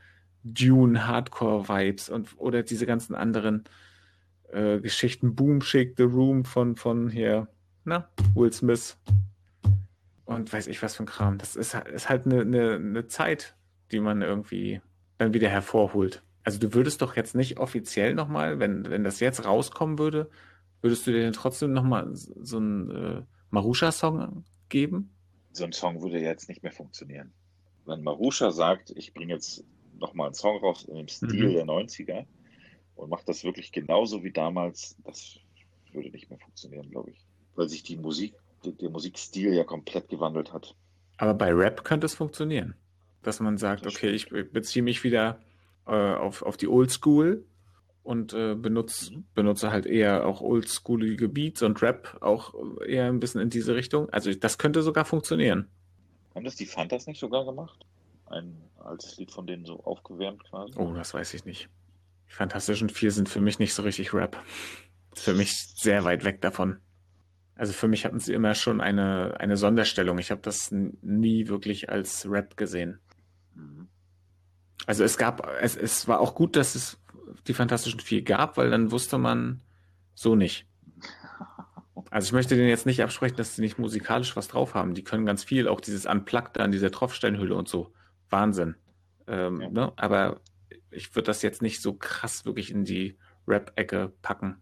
Dune Hardcore Vibes und oder diese ganzen anderen äh, Geschichten, Boom Shake the Room von, von hier, na, Will Smith und weiß ich was für ein Kram. Das ist, ist halt eine, eine, eine Zeit, die man irgendwie dann wieder hervorholt. Also du würdest doch jetzt nicht offiziell nochmal, wenn, wenn das jetzt rauskommen würde, würdest du dir denn trotzdem nochmal so einen äh, Marusha-Song geben? So ein Song würde jetzt nicht mehr funktionieren. Wenn Marusha sagt, ich bringe jetzt nochmal einen Song raus im Stil mhm. der 90er und macht das wirklich genauso wie damals, das würde nicht mehr funktionieren, glaube ich. Weil sich die Musik, der Musikstil ja komplett gewandelt hat. Aber bei Rap könnte es funktionieren. Dass man sagt, okay, ich beziehe mich wieder äh, auf, auf die Oldschool und äh, benutze, mhm. benutze halt eher auch oldschoolige Beats und Rap auch eher ein bisschen in diese Richtung. Also das könnte sogar funktionieren. Haben das die Fantas nicht sogar gemacht? Ein altes Lied von denen so aufgewärmt quasi? Oh, das weiß ich nicht. Die Fantastischen Vier sind für mich nicht so richtig Rap. Für mich sehr weit weg davon. Also für mich hatten sie immer schon eine, eine Sonderstellung. Ich habe das nie wirklich als Rap gesehen. Mhm. Also es gab, es, es war auch gut, dass es die Fantastischen Vier gab, weil dann wusste man so nicht. Also ich möchte denen jetzt nicht absprechen, dass sie nicht musikalisch was drauf haben. Die können ganz viel, auch dieses Unplugged an dieser Tropfsteinhülle und so. Wahnsinn. Ähm, ja. ne? Aber ich würde das jetzt nicht so krass wirklich in die Rap-Ecke packen,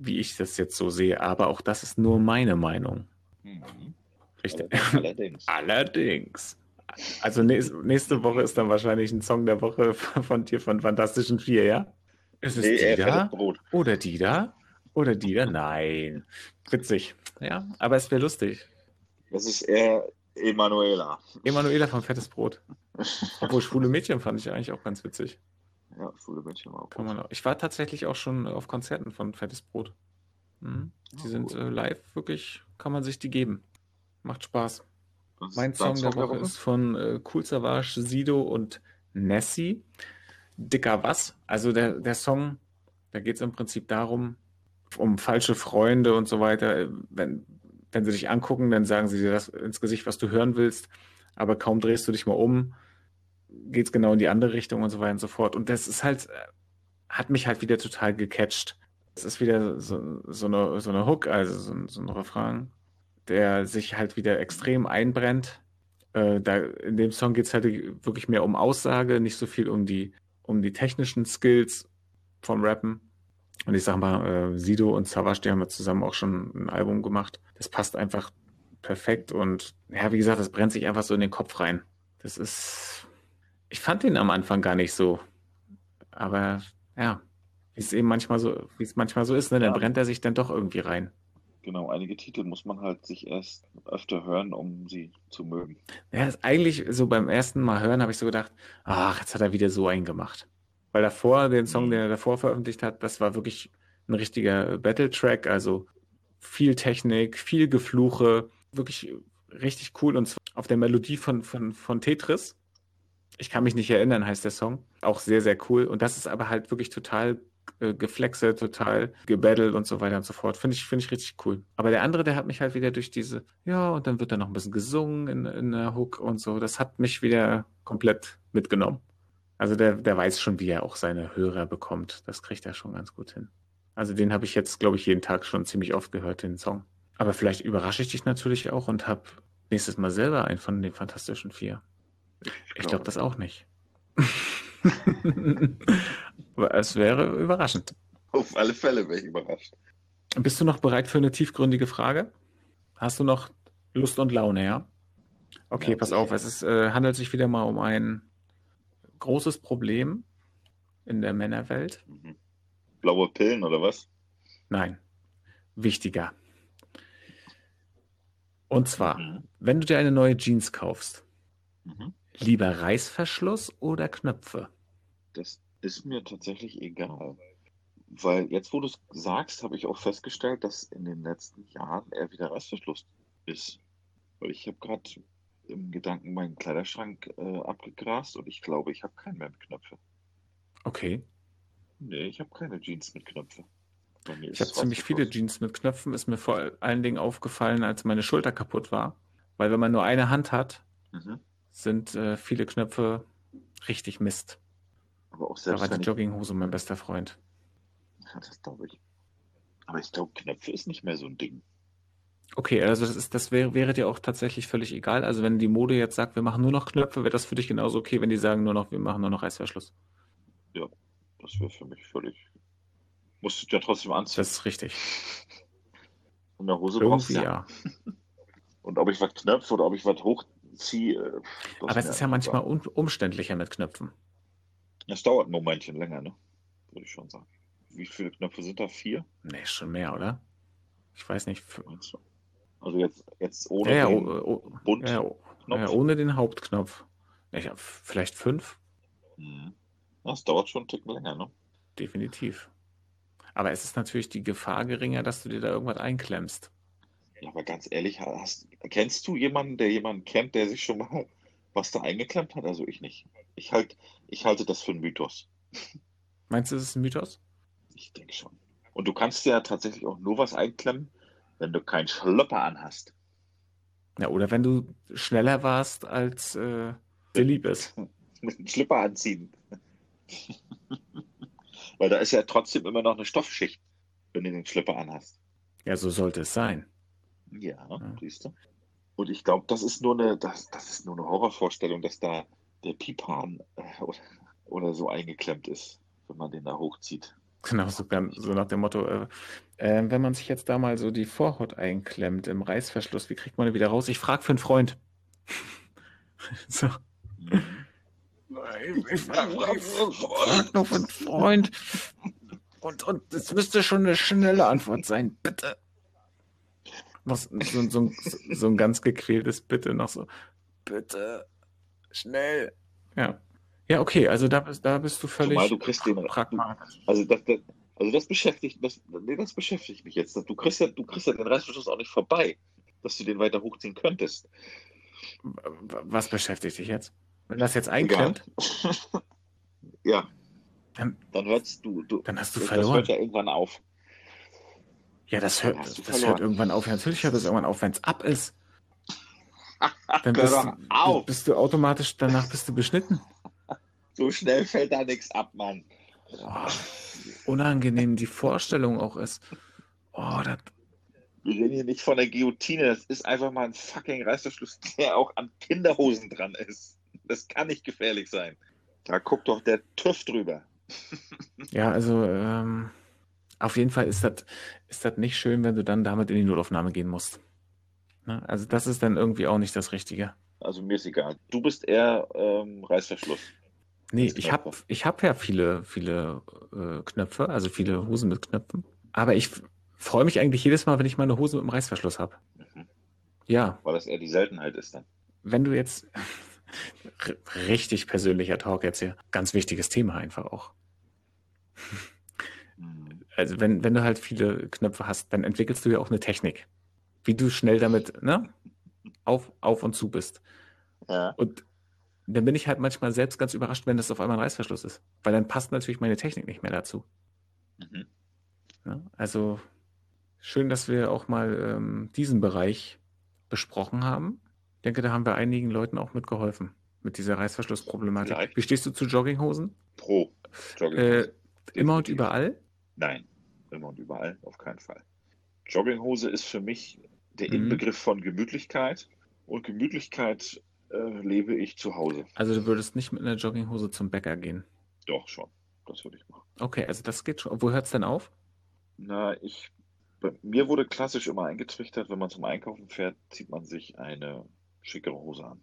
wie ich das jetzt so sehe. Aber auch das ist nur meine Meinung. Mhm. Richtig. Allerdings. Allerdings. Also nächste Woche ist dann wahrscheinlich ein Song der Woche von dir von Fantastischen Vier, ja? Ist es nee, die da? Oder die da? Oder die da? Nein. Witzig. Ja, aber es wäre lustig. Das ist eher Emanuela. Emanuela von Fettes Brot. Obwohl schwule Mädchen fand ich eigentlich auch ganz witzig. Ja, schwule Mädchen war auch. Kann man auch. Ich war tatsächlich auch schon auf Konzerten von Fettes Brot. Mhm. Die oh, sind cool. äh, live, wirklich, kann man sich die geben. Macht Spaß. Mein Song, Song der Woche ist von äh, Cool Savage, Sido und Nessie. Dicker Was. Also der, der Song, da geht es im Prinzip darum, um falsche Freunde und so weiter. Wenn, wenn sie dich angucken, dann sagen sie dir das ins Gesicht, was du hören willst. Aber kaum drehst du dich mal um, geht es genau in die andere Richtung und so weiter und so fort. Und das ist halt, hat mich halt wieder total gecatcht. Es ist wieder so, so, eine, so eine Hook, also so, so ein Refrain, der sich halt wieder extrem einbrennt. Äh, da, in dem Song geht es halt wirklich mehr um Aussage, nicht so viel um die, um die technischen Skills vom Rappen. Und ich sag mal, äh, Sido und Savage, die haben ja zusammen auch schon ein Album gemacht. Das passt einfach perfekt und ja, wie gesagt, das brennt sich einfach so in den Kopf rein. Das ist, ich fand den am Anfang gar nicht so. Aber ja, wie es eben manchmal so, wie es manchmal so ist, ne, dann ja. brennt er sich dann doch irgendwie rein. Genau, einige Titel muss man halt sich erst öfter hören, um sie zu mögen. Ja, eigentlich so beim ersten Mal hören habe ich so gedacht, ach, jetzt hat er wieder so einen gemacht. Weil davor, den Song, mhm. den er davor veröffentlicht hat, das war wirklich ein richtiger Battle-Track, also viel Technik, viel Gefluche, wirklich richtig cool und zwar auf der Melodie von, von, von Tetris. Ich kann mich nicht erinnern, heißt der Song. Auch sehr, sehr cool. Und das ist aber halt wirklich total äh, total gebattelt und so weiter und so fort. Finde ich, finde ich richtig cool. Aber der andere, der hat mich halt wieder durch diese, ja, und dann wird da noch ein bisschen gesungen in, in der Hook und so. Das hat mich wieder komplett mitgenommen. Also der, der weiß schon, wie er auch seine Hörer bekommt. Das kriegt er schon ganz gut hin. Also den habe ich jetzt, glaube ich, jeden Tag schon ziemlich oft gehört, den Song. Aber vielleicht überrasche ich dich natürlich auch und habe nächstes Mal selber einen von den Fantastischen Vier. Ich glaube das auch nicht. Aber es wäre überraschend. Auf alle Fälle wäre ich überrascht. Bist du noch bereit für eine tiefgründige Frage? Hast du noch Lust und Laune, ja? Okay, ja, pass auf, es ist, äh, handelt sich wieder mal um ein großes Problem in der Männerwelt. Mhm. Blaue Pillen oder was? Nein, wichtiger. Und zwar, mhm. wenn du dir eine neue Jeans kaufst, mhm. Lieber Reißverschluss oder Knöpfe? Das ist mir tatsächlich egal. Weil jetzt, wo du es sagst, habe ich auch festgestellt, dass in den letzten Jahren er wieder Reißverschluss ist. Weil ich habe gerade im Gedanken meinen Kleiderschrank äh, abgegrast und ich glaube, ich habe keinen mehr mit Knöpfe. Okay. Nee, ich habe keine Jeans mit Knöpfe. Ich habe ziemlich viele Jeans mit Knöpfen. Ist mir vor allen Dingen aufgefallen, als meine Schulter kaputt war. Weil wenn man nur eine Hand hat, mhm. Sind äh, viele Knöpfe richtig Mist. Aber auch selbst da war die Jogginghose mein bester Freund. Ja, das glaube ich. Aber ich glaube, Knöpfe ist nicht mehr so ein Ding. Okay, also das, ist, das wäre, wäre dir auch tatsächlich völlig egal. Also wenn die Mode jetzt sagt, wir machen nur noch Knöpfe, wäre das für dich genauso okay, wenn die sagen nur noch, wir machen nur noch Reißverschluss. Ja, das wäre für mich völlig. Musst du ja trotzdem anziehen. Das ist richtig. Und eine Hose Irgendwie brauchst du ja. Und ob ich was knöpfe oder ob ich was hochziehe. Äh, Aber es ist ja manchmal um, umständlicher mit Knöpfen. Es dauert ein Momentchen länger, ne? Würde ich schon sagen. Wie viele Knöpfe sind da? Vier? Nee, schon mehr, oder? Ich weiß nicht. Also jetzt, jetzt ohne ja, den ja, oh, Bund ja, ja, ohne den Hauptknopf. Ja, vielleicht fünf. Mhm. Das dauert schon einen Ticken länger, ne? Definitiv. Aber es ist natürlich die Gefahr geringer, dass du dir da irgendwas einklemmst. Aber ganz ehrlich, hast, kennst du jemanden, der jemanden kennt, der sich schon mal was da eingeklemmt hat? Also ich nicht. Ich, halt, ich halte das für einen Mythos. Meinst du, es ist ein Mythos? Ich denke schon. Und du kannst ja tatsächlich auch nur was einklemmen, wenn du keinen Schlöpper anhast. Ja, oder wenn du schneller warst, als äh, dir lieb ist. Mit einem Schlipper anziehen. Weil da ist ja trotzdem immer noch eine Stoffschicht, wenn du den Schlipper anhast. Ja, so sollte es sein. Ja, ja. siehst du. Und ich glaube, das ist nur eine, das, das ist nur eine Horrorvorstellung, dass da der Pipan äh, oder, oder, so eingeklemmt ist, wenn man den da hochzieht. Genau, so, so nach dem Motto, äh, äh, wenn man sich jetzt da mal so die Vorhaut einklemmt im Reißverschluss, wie kriegt man den wieder raus? Ich frage für einen Freund. so. Nein, ich frage frag nur für einen Freund. Und, und es müsste schon eine schnelle Antwort sein, bitte. Was, so, so, so ein ganz gequältes Bitte noch so. Bitte, schnell. Ja. Ja, okay, also da, da bist du völlig Zumal du kriegst den, pragmatisch. Also das, das, also das beschäftigt, das, nee, das beschäftigt mich jetzt. Du kriegst ja, du kriegst ja den Reißverschluss auch nicht vorbei, dass du den weiter hochziehen könntest. Was beschäftigt dich jetzt? Wenn das jetzt einklemmt? ja. Dann, dann hörst du, du. Dann hast du verloren. Das hört ja irgendwann auf. Ja, das hört, das, das hört irgendwann auf. Ja, natürlich hört das irgendwann auf, wenn es ab ist. Dann bist, bist, du automatisch, danach bist du beschnitten. So schnell fällt da nichts ab, Mann. Oh, unangenehm die Vorstellung auch ist. Oh, das. Wir reden hier nicht von der Guillotine, das ist einfach mal ein fucking Reißverschluss, der auch an Kinderhosen dran ist. Das kann nicht gefährlich sein. Da guckt doch der TÜV drüber. ja, also ähm, auf jeden Fall ist das ist nicht schön, wenn du dann damit in die Notaufnahme gehen musst. Ne? Also das ist dann irgendwie auch nicht das Richtige. Also mir ist egal. Du bist eher ähm, Reißverschluss. Nee, ich habe ich hab ja viele, viele äh, Knöpfe, also viele Hosen mit Knöpfen. Aber ich freue mich eigentlich jedes Mal, wenn ich mal eine Hose mit einem Reißverschluss habe. Mhm. Ja. Weil das eher die Seltenheit ist dann. Wenn du jetzt richtig persönlicher Talk jetzt hier, ganz wichtiges Thema einfach auch. Also wenn, wenn du halt viele Knöpfe hast, dann entwickelst du ja auch eine Technik, wie du schnell damit ne, auf, auf und zu bist. Ja. Und dann bin ich halt manchmal selbst ganz überrascht, wenn das auf einmal ein Reißverschluss ist. Weil dann passt natürlich meine Technik nicht mehr dazu. Mhm. Ja, also schön, dass wir auch mal ähm, diesen Bereich besprochen haben. Ich denke, da haben wir einigen Leuten auch mitgeholfen mit dieser Reißverschlussproblematik. Vielleicht. Wie stehst du zu Jogginghosen? Pro. Jogginghosen. Äh, immer und überall? Nein, immer und überall, auf keinen Fall. Jogginghose ist für mich der mhm. Inbegriff von Gemütlichkeit. Und Gemütlichkeit äh, lebe ich zu Hause. Also du würdest nicht mit einer Jogginghose zum Bäcker gehen? Doch, schon. Das würde ich machen. Okay, also das geht schon. Wo hört es denn auf? Na, ich. Bei mir wurde klassisch immer eingetrichtert, wenn man zum Einkaufen fährt, zieht man sich eine schickere Hose an.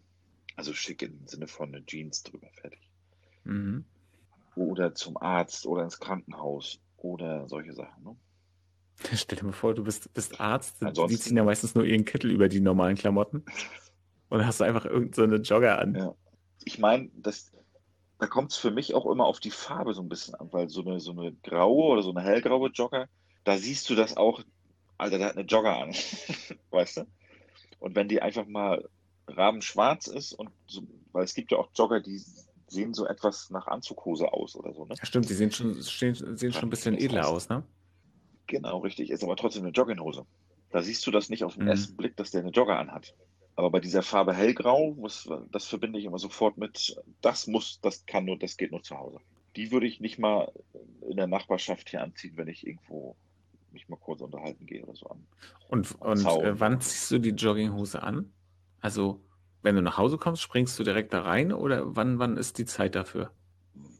Also schick im Sinne von eine Jeans drüber, fertig. Mhm. Oder zum Arzt oder ins Krankenhaus oder solche Sachen. Ne? Stell dir mal vor, du bist, bist Arzt, Ansonsten, die ziehen ja meistens nur ihren Kittel über die normalen Klamotten. Und hast du einfach irgendeine so Jogger an. Ja. Ich meine, das, da kommt es für mich auch immer auf die Farbe so ein bisschen an, weil so eine, so eine graue oder so eine hellgraue Jogger, da siehst du das auch, Alter, der hat eine Jogger an, weißt du? Und wenn die einfach mal rabenschwarz ist und so, weil es gibt ja auch Jogger, die sehen so etwas nach Anzughose aus oder so, ne? Ja, stimmt, die sehen schon, sehen, sehen schon ein bisschen edler aus, ne? Genau, richtig. Ist aber trotzdem eine Jogginghose. Da siehst du das nicht auf den mhm. ersten Blick, dass der eine Jogger anhat. Aber bei dieser Farbe hellgrau, was, das verbinde ich immer sofort mit, das muss, das kann nur, das geht nur zu Hause. Die würde ich nicht mal in der Nachbarschaft hier anziehen, wenn ich irgendwo mich mal kurz unterhalten gehe oder so an. Und, und äh, wann ziehst du die Jogginghose an? Also, wenn du nach Hause kommst, springst du direkt da rein oder wann, wann ist die Zeit dafür?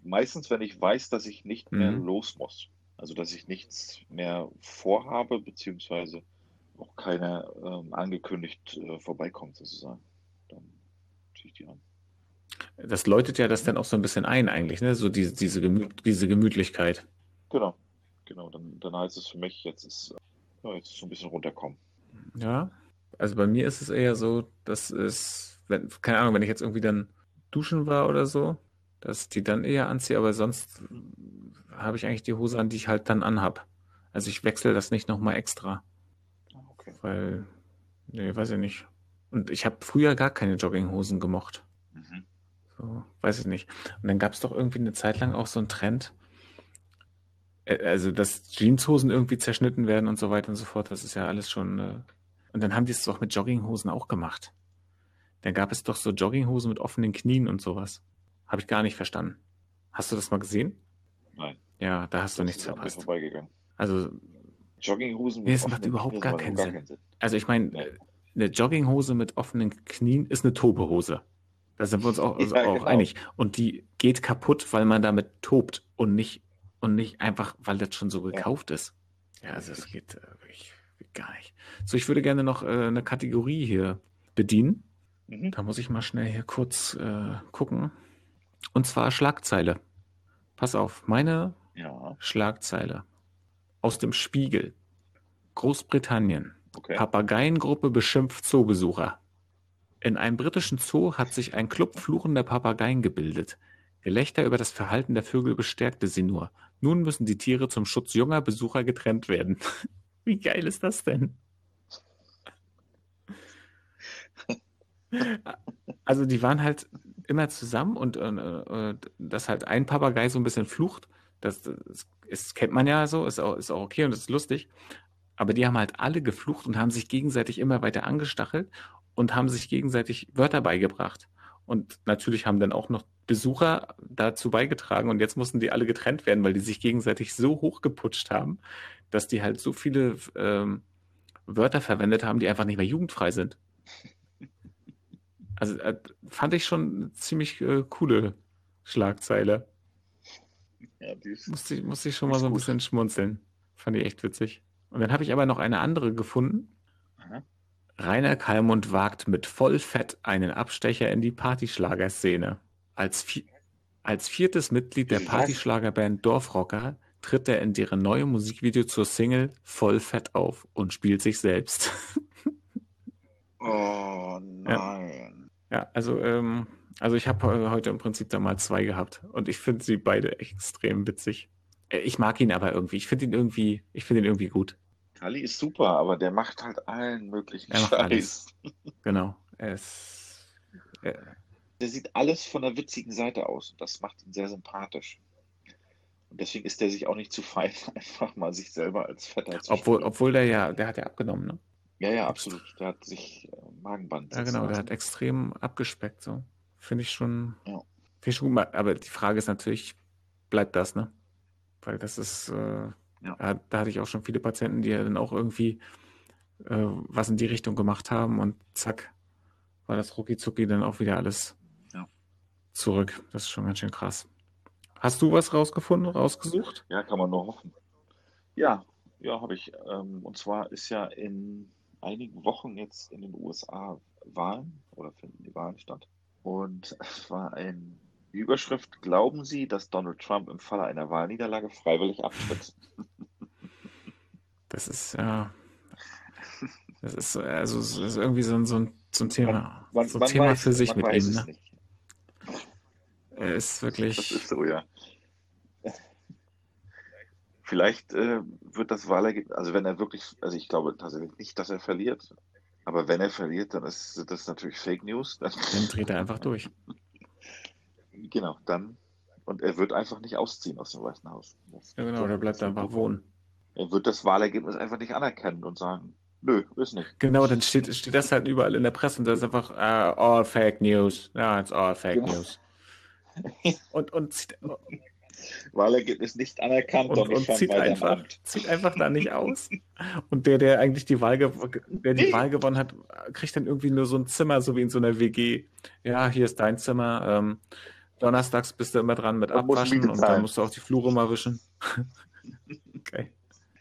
Meistens, wenn ich weiß, dass ich nicht mehr mhm. los muss. Also, dass ich nichts mehr vorhabe, beziehungsweise auch keiner ähm, angekündigt äh, vorbeikommt, sozusagen. Dann ziehe ich die an. Das läutet ja das dann auch so ein bisschen ein, eigentlich, ne? So diese, diese, Gemü diese Gemütlichkeit. Genau, genau. Dann, dann heißt es für mich, jetzt ist, ja, jetzt ist so ein bisschen runterkommen. Ja, also bei mir ist es eher so, dass es, wenn, keine Ahnung, wenn ich jetzt irgendwie dann duschen war oder so, dass die dann eher anziehe, aber sonst habe ich eigentlich die Hose an, die ich halt dann anhab. Also ich wechsle das nicht nochmal extra. Okay. Weil, nee, weiß ich nicht. Und ich habe früher gar keine Jogginghosen gemocht. Mhm. So, weiß ich nicht. Und dann gab es doch irgendwie eine Zeit lang auch so einen Trend, äh, also dass Jeanshosen irgendwie zerschnitten werden und so weiter und so fort. Das ist ja alles schon. Äh und dann haben die es doch mit Jogginghosen auch gemacht. Dann gab es doch so Jogginghosen mit offenen Knien und sowas. Habe ich gar nicht verstanden. Hast du das mal gesehen? Nein. Ja, da hast das du nichts verpasst. Also Jogginghosen mit nee, das macht überhaupt gar, keinen, gar Sinn. keinen, Sinn. Also ich meine, nee. eine Jogginghose mit offenen Knien ist eine Tobehose. Da sind wir uns auch, also ja, auch genau. einig. Und die geht kaputt, weil man damit tobt und nicht, und nicht einfach, weil das schon so gekauft ja. ist. Ja, also es geht äh, wirklich gar nicht. So, ich würde gerne noch äh, eine Kategorie hier bedienen. Mhm. Da muss ich mal schnell hier kurz äh, gucken. Und zwar Schlagzeile. Pass auf, meine ja. Schlagzeile aus dem Spiegel. Großbritannien. Okay. Papageiengruppe beschimpft Zoobesucher. In einem britischen Zoo hat sich ein Club fluchender Papageien gebildet. Gelächter über das Verhalten der Vögel bestärkte sie nur. Nun müssen die Tiere zum Schutz junger Besucher getrennt werden. Wie geil ist das denn? Also die waren halt immer zusammen und äh, äh dass halt ein Papagei so ein bisschen flucht, das, das ist, kennt man ja so, ist auch, ist auch okay und ist lustig. Aber die haben halt alle geflucht und haben sich gegenseitig immer weiter angestachelt und haben sich gegenseitig Wörter beigebracht. Und natürlich haben dann auch noch Besucher dazu beigetragen und jetzt mussten die alle getrennt werden, weil die sich gegenseitig so hochgeputscht haben, dass die halt so viele ähm, Wörter verwendet haben, die einfach nicht mehr jugendfrei sind. Also äh, fand ich schon eine ziemlich äh, coole Schlagzeile. Ja, musste, ich, musste ich schon mal so ein gut. bisschen schmunzeln. Fand ich echt witzig. Und dann habe ich aber noch eine andere gefunden. Aha. Rainer Kalmund wagt mit Vollfett einen Abstecher in die Partyschlagerszene. Als, als viertes Mitglied der Partyschlagerband Dorfrocker tritt er in deren neuem Musikvideo zur Single Vollfett auf und spielt sich selbst. oh nein. Ja, ja also ähm, also ich habe heute im Prinzip da mal zwei gehabt und ich finde sie beide extrem witzig. Äh, ich mag ihn aber irgendwie. Ich finde ihn irgendwie, ich finde ihn irgendwie gut. Kali ist super, aber der macht halt allen möglichen er macht Scheiß. Alles. Genau. Er ist, er, der sieht alles von der witzigen Seite aus und das macht ihn sehr sympathisch. Und deswegen ist der sich auch nicht zu fein, einfach mal sich selber als Vetter zu Obwohl, obwohl der ja, der hat ja abgenommen, ne? Ja, ja, absolut. Der hat sich äh, Magenband. Ja, genau, der hat extrem abgespeckt so. Finde ich schon. Ja. Finde ich schon gut. Aber die Frage ist natürlich, bleibt das, ne? Weil das ist, äh, ja. da hatte ich auch schon viele Patienten, die ja dann auch irgendwie äh, was in die Richtung gemacht haben und zack, war das rucki zucki dann auch wieder alles ja. zurück. Das ist schon ganz schön krass. Hast du was rausgefunden, rausgesucht? Ja, kann man nur hoffen. Ja, ja, habe ich. Ähm, und zwar ist ja in einigen Wochen jetzt in den USA Wahlen oder finden die Wahlen statt. Und es war eine Überschrift, glauben Sie, dass Donald Trump im Falle einer Wahlniederlage freiwillig abtritt? Das ist ja. Das ist, also, das ist irgendwie so ein, so ein, so ein Thema, man, man, so ein Thema weiß, für sich mit ihm. Ne? Er ist wirklich. Das ist so, ja. Vielleicht äh, wird das Wahlergebnis, also wenn er wirklich, also ich glaube tatsächlich nicht, dass er verliert, aber wenn er verliert, dann ist das natürlich Fake News. Dann, dann dreht er einfach durch. genau, dann, und er wird einfach nicht ausziehen aus dem Weißen Haus. Das ja genau, der bleibt einfach wohnen. Er wird das Wahlergebnis einfach nicht anerkennen und sagen, nö, ist nicht. Genau, dann steht, steht das halt überall in der Presse und das ist einfach uh, all Fake News. Ja, it's all Fake genau. News. Und, und Wahlergebnis nicht anerkannt und, und zieht, einfach, zieht einfach da nicht aus. Und der, der eigentlich die Wahl, der die Wahl gewonnen hat, kriegt dann irgendwie nur so ein Zimmer, so wie in so einer WG. Ja, hier ist dein Zimmer. Ähm, donnerstags bist du immer dran mit Abwaschen und dann musst du auch die Flure mal wischen. okay.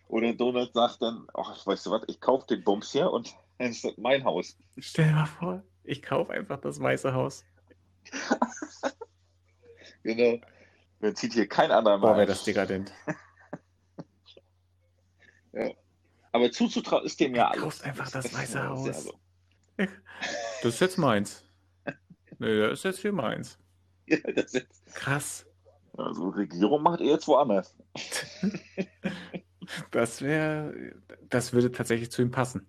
Oder Donald sagt dann, ach, weißt du was, ich kaufe den Bums hier und es ist mein Haus. Stell dir mal vor, ich kaufe einfach das Weiße Haus. genau. Dann zieht hier kein anderer. Boah, wäre das dekadent. ja. Aber zuzutrauen ist dem ja alles. Kaufst einfach das, das Weiße Haus. So. Das ist jetzt meins. Nee, das ist jetzt für meins. Ja, ist Krass. Also Regierung macht ihr jetzt woanders. das wäre, das würde tatsächlich zu ihm passen.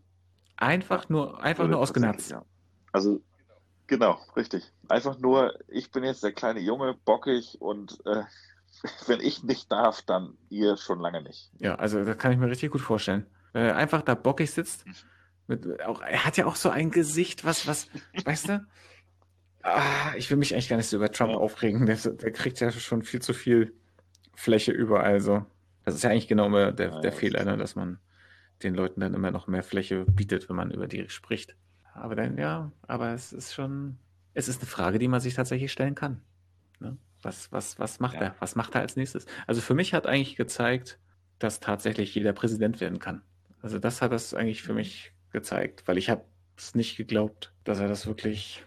Einfach nur, einfach nur ausgenutzt. Ja. Also Genau, richtig. Einfach nur, ich bin jetzt der kleine Junge, bockig und äh, wenn ich nicht darf, dann ihr schon lange nicht. Ja, also das kann ich mir richtig gut vorstellen. Wenn er einfach da bockig sitzt, mit, auch, er hat ja auch so ein Gesicht, was, was, weißt du? Ah, ich will mich eigentlich gar nicht so über Trump ja. aufregen. Der, der, kriegt ja schon viel zu viel Fläche überall. So. Das ist ja eigentlich genau der, der ja, Fehler, ne, dass man den Leuten dann immer noch mehr Fläche bietet, wenn man über die spricht. Aber dann, ja, aber es ist schon, es ist eine Frage, die man sich tatsächlich stellen kann. Ne? Was, was, was macht ja. er? Was macht er als nächstes? Also für mich hat eigentlich gezeigt, dass tatsächlich jeder Präsident werden kann. Also das hat das eigentlich für mich gezeigt, weil ich habe es nicht geglaubt, dass er das wirklich,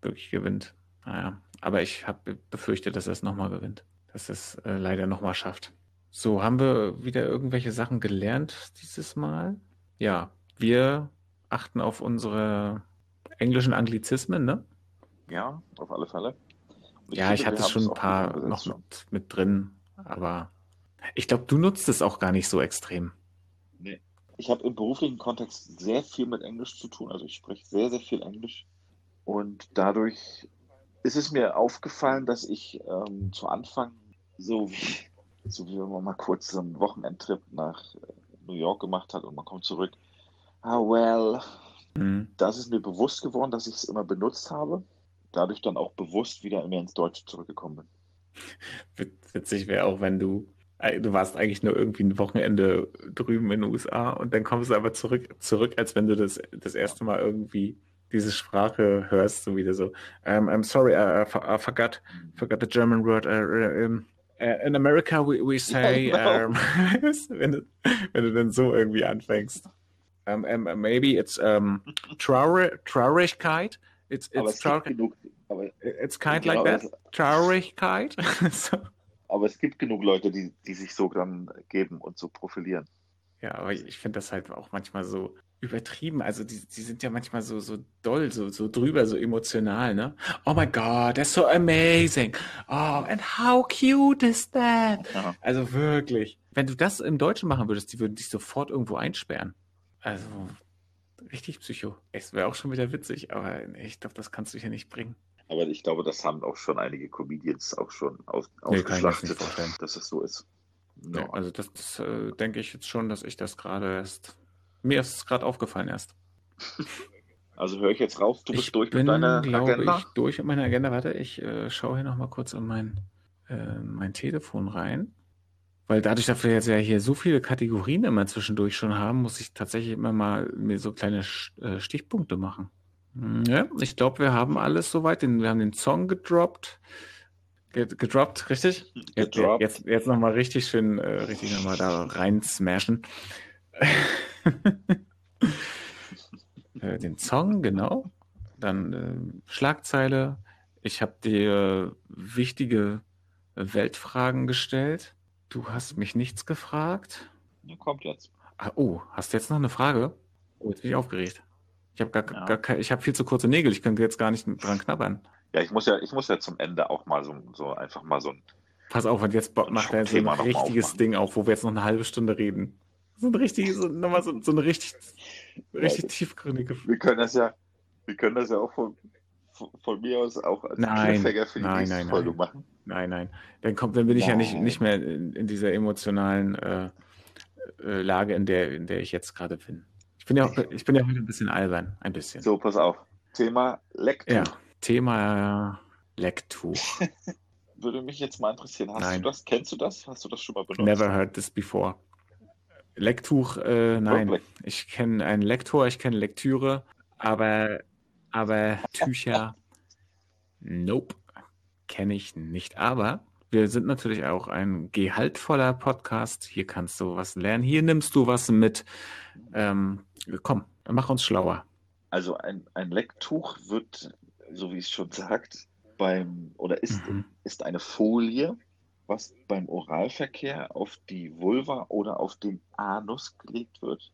wirklich gewinnt. Naja, aber ich habe befürchtet, dass er es nochmal gewinnt. Dass er es äh, leider nochmal schafft. So, haben wir wieder irgendwelche Sachen gelernt dieses Mal? Ja, wir achten auf unsere englischen Anglizismen, ne? Ja, auf alle Fälle. Ich ja, finde, ich hatte schon ein paar noch mit, mit, drin, aber ich glaube, du nutzt es auch gar nicht so extrem. Nee. Ich habe im beruflichen Kontext sehr viel mit Englisch zu tun, also ich spreche sehr, sehr viel Englisch und dadurch ist es mir aufgefallen, dass ich ähm, zu Anfang so wie, so wie wenn man mal kurz so einen Wochenendtrip nach äh, New York gemacht hat und man kommt zurück, ah, well, mhm. das ist mir bewusst geworden, dass ich es immer benutzt habe. Dadurch dann auch bewusst wieder mehr ins Deutsche zurückgekommen bin. Witzig wäre auch, wenn du, äh, du warst eigentlich nur irgendwie ein Wochenende drüben in den USA und dann kommst du aber zurück, zurück als wenn du das, das erste Mal irgendwie diese Sprache hörst, so wieder so, um, I'm sorry, I, I, forgot, forgot the German word. Uh, um, uh, in America we, we say, ja, genau. wenn, du, wenn du dann so irgendwie anfängst. Um, um, maybe it's um, Traurigkeit. It's it's Trau genug, aber, it's kind like that. Traurigkeit. so. Aber es gibt genug Leute, die, die sich so dann geben und so profilieren. Ja, aber ich finde das halt auch manchmal so übertrieben. Also die, die sind ja manchmal so, so doll, so, so drüber, so emotional, ne? Oh my God, that's so amazing. Oh, and how cute is that? Ja. Also wirklich. Wenn du das im Deutschen machen würdest, die würden dich sofort irgendwo einsperren. Also, richtig Psycho. Es wäre auch schon wieder witzig, aber ich glaube, das kannst du hier nicht bringen. Aber ich glaube, das haben auch schon einige Comedians auch schon aus, nee, ausgeschlachtet, dass es so ist. No. Ja, also das, das äh, denke ich jetzt schon, dass ich das gerade erst. Mir ist es gerade aufgefallen erst. Also höre ich jetzt raus, du bist ich durch bin, mit deiner Agenda? Ich durch mit meiner Agenda. Warte, ich äh, schaue hier nochmal kurz in mein, äh, mein Telefon rein. Weil dadurch, dass wir jetzt ja hier so viele Kategorien immer zwischendurch schon haben, muss ich tatsächlich immer mal mir so kleine äh, Stichpunkte machen. Hm, ja, ich glaube, wir haben alles soweit. wir haben den Song gedroppt. Gedroppt, richtig? Gedroppt. Jetzt, jetzt, jetzt nochmal richtig schön, äh, richtig nochmal da rein smashen. Äh, den Song, genau. Dann äh, Schlagzeile. Ich habe dir wichtige Weltfragen gestellt. Du hast mich nichts gefragt. Ja, kommt jetzt. Ah, oh, hast du jetzt noch eine Frage? Oh, jetzt bin ich aufgeregt. Ich habe gar, ja. gar ich habe viel zu kurze Nägel, ich könnte jetzt gar nicht dran knabbern. Ja, ich muss ja, ich muss ja zum Ende auch mal so, so einfach mal so ein. Pass auf, und jetzt macht er so ein richtiges Ding auf, wo wir jetzt noch eine halbe Stunde reden. So ein richtig, so, nochmal so, so eine richtig, richtig ja, tiefgründige. Wir können das ja, wir können das ja auch von, von mir aus auch als nein, für die nein, nächste nein, Folge nein. machen. Nein, nein. Dann kommt, dann bin ich ja nicht, nicht mehr in, in dieser emotionalen äh, äh, Lage, in der, in der ich jetzt gerade bin. Ich bin ja auch, ich bin ja heute ein bisschen albern, ein bisschen. So, pass auf. Thema Lecktuch. Ja, Thema Lecktuch. Würde mich jetzt mal interessieren. Hast Nein. du das? Kennst du das? Hast du das schon mal benutzt? Never heard this before. Lecktuch, äh, nein. Ich kenne einen Lektor, ich kenne Lektüre, aber, aber Tücher, nope, kenne ich nicht. Aber wir sind natürlich auch ein gehaltvoller Podcast. Hier kannst du was lernen. Hier nimmst du was mit. Ähm, komm, mach uns schlauer. Also ein, ein Lecktuch wird, so wie es schon sagt, beim oder ist, Mhm. ist eine Folie, was beim Oralverkehr auf die Vulva oder auf den Anus gelegt wird,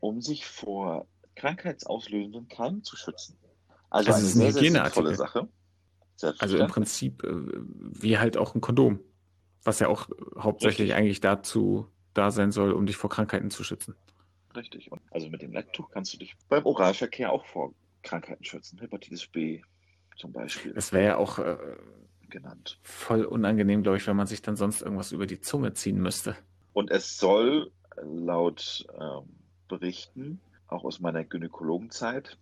um sich vor krankheitsauslösenden Keimen zu schützen. Also, Also eine es ist ein sehr, sehr sinnvolle Sache. Also im. Prinzip äh, wie halt auch ein Kondom, was ja auch hauptsächlich Richtig. eigentlich dazu da sein soll, um dich vor Krankheiten zu schützen. Richtig. Und also mit dem Lecktuch kannst du dich beim Oralverkehr auch vor Krankheiten schützen. Hepatitis B zum Beispiel Das wäre ja auch äh, genannt. voll unangenehm, glaube ich, wenn man sich dann sonst irgendwas über die Zunge ziehen müsste. Und es soll laut ähm, Berichten, auch aus meiner Gynäkologenzeit,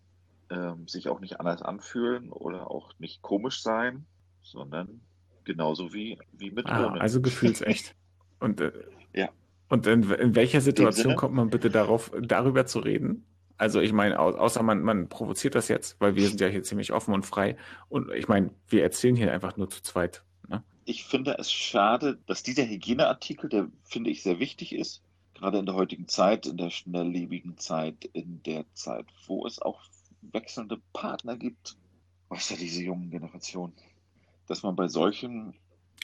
ähm, sich auch nicht anders anfühlen oder auch nicht komisch sein, sondern genauso wie, wie mit Ah, ohne. also gefühlsecht. Und, äh, Ja. und in, in welcher Situation kommt man bitte darauf, darüber zu reden? Also ich meine, au außer man, man provoziert das jetzt, weil wir sind ja hier ziemlich offen und frei. Und ich meine, wir erzählen hier einfach nur zu zweit. Ne? Ich finde es schade, dass dieser Hygieneartikel, der finde ich sehr wichtig ist, gerade in der heutigen Zeit, in der schnelllebigen Zeit, in der Zeit, wo es auch wechselnde Partner gibt. Was ja diese jungen Generationen, dass man bei solchen,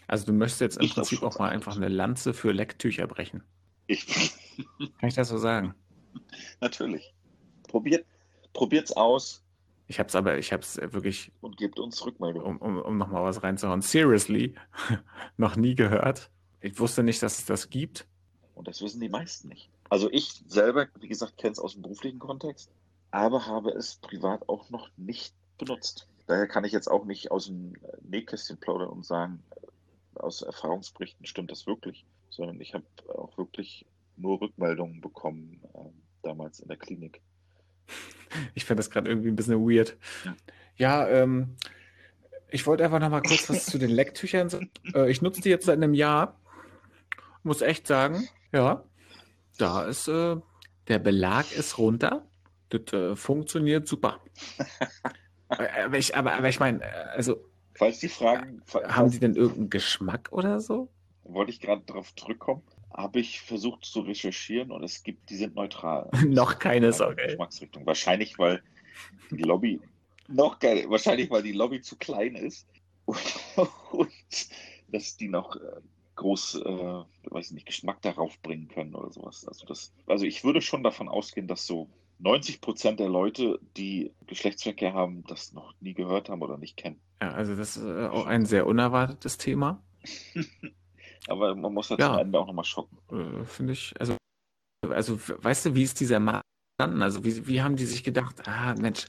Also du möchtest jetzt im Prinzip auch mal einfach eine Lanze für Lecktücher brechen. ich, Kann ich das so sagen? natürlich, probiert, probiert's aus Ich habe es aber, ich habe es wirklich, und gebt uns Rückmeldung. um, um, um nochmal was reinzuhauen, seriously, noch nie gehört. Ich wusste nicht, dass es das gibt. Und das wissen die meisten nicht. Also ich selber, wie gesagt, kenne es aus dem beruflichen Kontext, aber habe es privat auch noch nicht benutzt. Daher kann ich jetzt auch nicht aus dem Nähkästchen plaudern und sagen, äh, aus Erfahrungsberichten stimmt das wirklich, sondern ich habe auch wirklich nur Rückmeldungen bekommen ähm, damals in der Klinik. Ich finde das gerade irgendwie ein bisschen weird. Ja. Ja, ähm, ich wollte einfach noch mal kurz was zu den Lecktüchern sagen. Äh, ich nutze die jetzt seit einem Jahr. Muss echt sagen, ja, da ist äh, der Belag ist runter. Das äh, funktioniert super. Äh, aber ich, aber, aber ich meine, äh, also Falls die Fragen, haben die denn irgendeinen Geschmack oder so? wollte ich gerade darauf zurückkommen, habe ich versucht zu recherchieren und es gibt, die sind neutral. Noch keine Sorge. Geschmacksrichtung. Wahrscheinlich, weil die Lobby noch geil, wahrscheinlich, weil die Lobby zu klein ist und, und dass die noch äh, groß, äh, weiß nicht, Geschmack darauf bringen können oder sowas. Also das, also ich würde schon davon ausgehen, dass so 90 Prozent der Leute, die Geschlechtsverkehr haben, das noch nie gehört haben oder nicht kennen. Ja, also das ist äh, auch ein sehr unerwartetes Thema. Aber man muss ja, Ja. zum Ende auch nochmal schocken. Äh, Finde ich, also, also, weißt du, wie ist dieser Markt entstanden? Also, wie, wie haben die sich gedacht, ah, Mensch,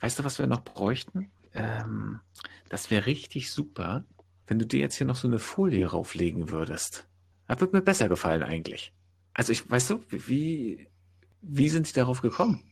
weißt du, was wir noch bräuchten? Ähm, das wäre richtig super, wenn du dir jetzt hier noch so eine Folie rauflegen würdest. Das würde mir besser gefallen eigentlich. Also, ich, weißt du, wie, wie sind die darauf gekommen?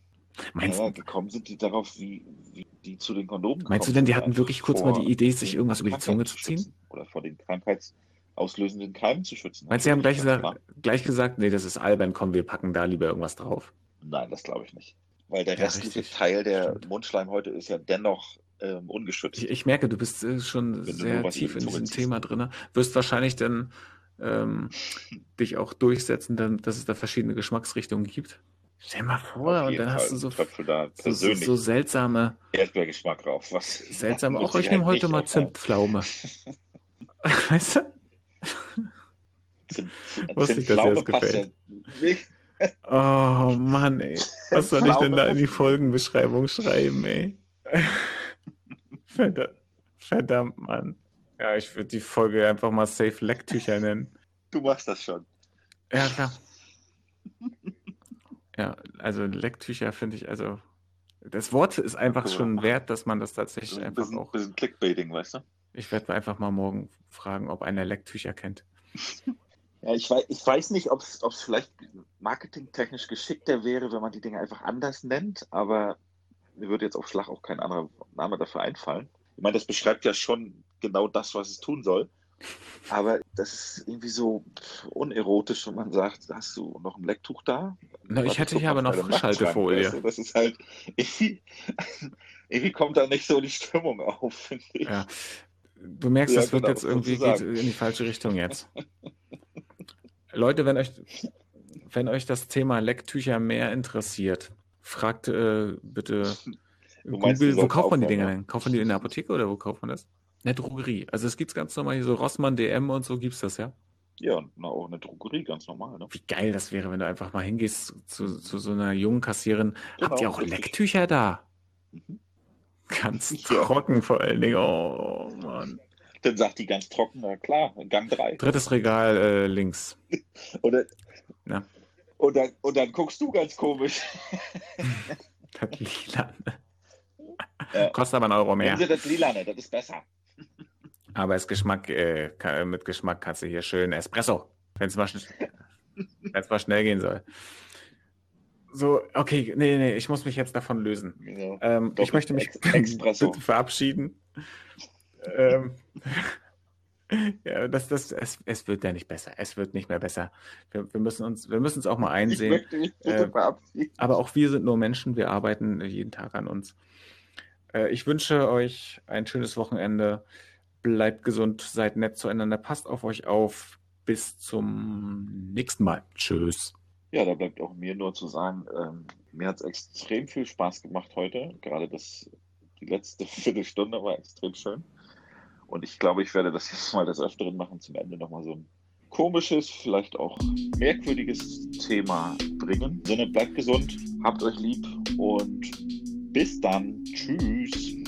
Meinst, Ja, gekommen sind die darauf, wie, wie die zu den Kondomen Meinst du denn, die hatten einfach wirklich kurz mal die Idee, sich irgendwas über die Zunge zu ziehen? Oder vor den krankheitsauslösenden Keimen zu schützen. meinst du, die haben gleich gesagt, gleich gesagt, nee, das ist albern, komm, wir packen da lieber irgendwas drauf? Nein, das glaube ich nicht. Weil der Ja, restliche richtig. Teil der Stimmt. Mundschleimhäute ist ja dennoch ähm, ungeschützt. Ich, ich merke, du bist äh, schon Wenn sehr tief in diesem. Thema drin. Wirst wahrscheinlich dann ähm, dich auch durchsetzen, dann, dass es da verschiedene Geschmacksrichtungen gibt. Stell mal vor, und dann hast Fall. du so, da so, so, seltsame, Erdbeergeschmack drauf. Was seltsame, auch ich nehme halt heute mal. Zimtpflaume. weißt du? Zimt, Zimt, Wusste ich, dass dir das gefällt. Ja. Oh Mann, ey. Was soll ich denn da in die. Folgenbeschreibung schreiben, ey? Verdammt. Verdammt, Mann. Ja, ich würde die Folge einfach mal Safe Lecktücher nennen. Du machst das schon. Ja, klar. Ja, also Lecktücher finde ich, also das Wort ist einfach schon wert, dass man das tatsächlich Ein einfach bisschen, auch. bisschen Clickbaiting, weißt du? Ich werde einfach mal morgen fragen, ob einer Lecktücher kennt. Ja, ich weiß, ich weiß nicht, ob es vielleicht marketingtechnisch geschickter wäre, wenn man die Dinge einfach anders nennt, aber mir würde jetzt auf Schlag auch kein anderer Name dafür einfallen. Ich meine, das beschreibt ja schon genau das, was es tun soll. Aber das ist irgendwie so unerotisch, wenn man sagt, hast du noch ein Lecktuch da? Na, ich Warte, hätte hier aber noch Frischhaltefolie. du? Das ist halt, irgendwie, irgendwie kommt da nicht so die Stimmung auf, finde ich. Ja. Du merkst, Ja, das wird genau, jetzt irgendwie geht in die falsche Richtung jetzt. Leute, wenn euch, wenn euch das Thema Lecktücher mehr interessiert, fragt äh, bitte meinst, Google, wo kauft man die Dinger denn? Kauft man die in der Apotheke oder wo kauft man das? In der Drogerie. Also es gibt ganz normal hier so Rossmann, DM und so gibt's das, ja? Ja, und na, auch eine Drogerie, ganz normal. Ne? Wie geil das wäre, wenn du einfach mal hingehst zu, zu so einer jungen Kassierin. Habt Genau, ihr auch richtig. Lecktücher da? Mhm. Ganz Ja. trocken vor allen Dingen. Oh Mann. Dann sagt die ganz trocken, na klar, Gang 3. Drittes Regal äh, links. Oder, Ja. und, dann, und dann guckst du ganz komisch. Das Lila. Ja. Kostet aber einen Euro mehr. Nehmen Sie das Lilane, das ist besser. Aber es Geschmack, äh, ka- mit Geschmack kannst du hier schön Espresso, wenn es mal, wenn's mal schnell gehen soll. So, okay, nee, nee, ich muss mich jetzt davon lösen. Genau. Ähm, ich möchte mich Ex- verabschieden. ähm, ja, das, das, es, es wird ja nicht besser. Es wird nicht mehr besser. Wir, wir müssen uns, wir müssen es auch mal Ich einsehen. möchte mich bitte äh, verabschieden. Aber auch wir sind nur Menschen, wir arbeiten jeden Tag an uns. Äh, Ich wünsche euch ein schönes Wochenende. Bleibt gesund, seid nett zueinander, passt auf euch auf. Bis zum nächsten Mal. Tschüss. Ja, da bleibt auch mir nur zu sagen, ähm, mir hat es extrem viel Spaß gemacht heute. Gerade das, die letzte Viertelstunde war extrem schön. Und ich glaube, ich werde das jetzt mal des Öfteren machen, zum Ende nochmal so ein komisches, vielleicht auch merkwürdiges Thema bringen. Sinne, bleibt gesund, habt euch lieb und bis dann. Tschüss.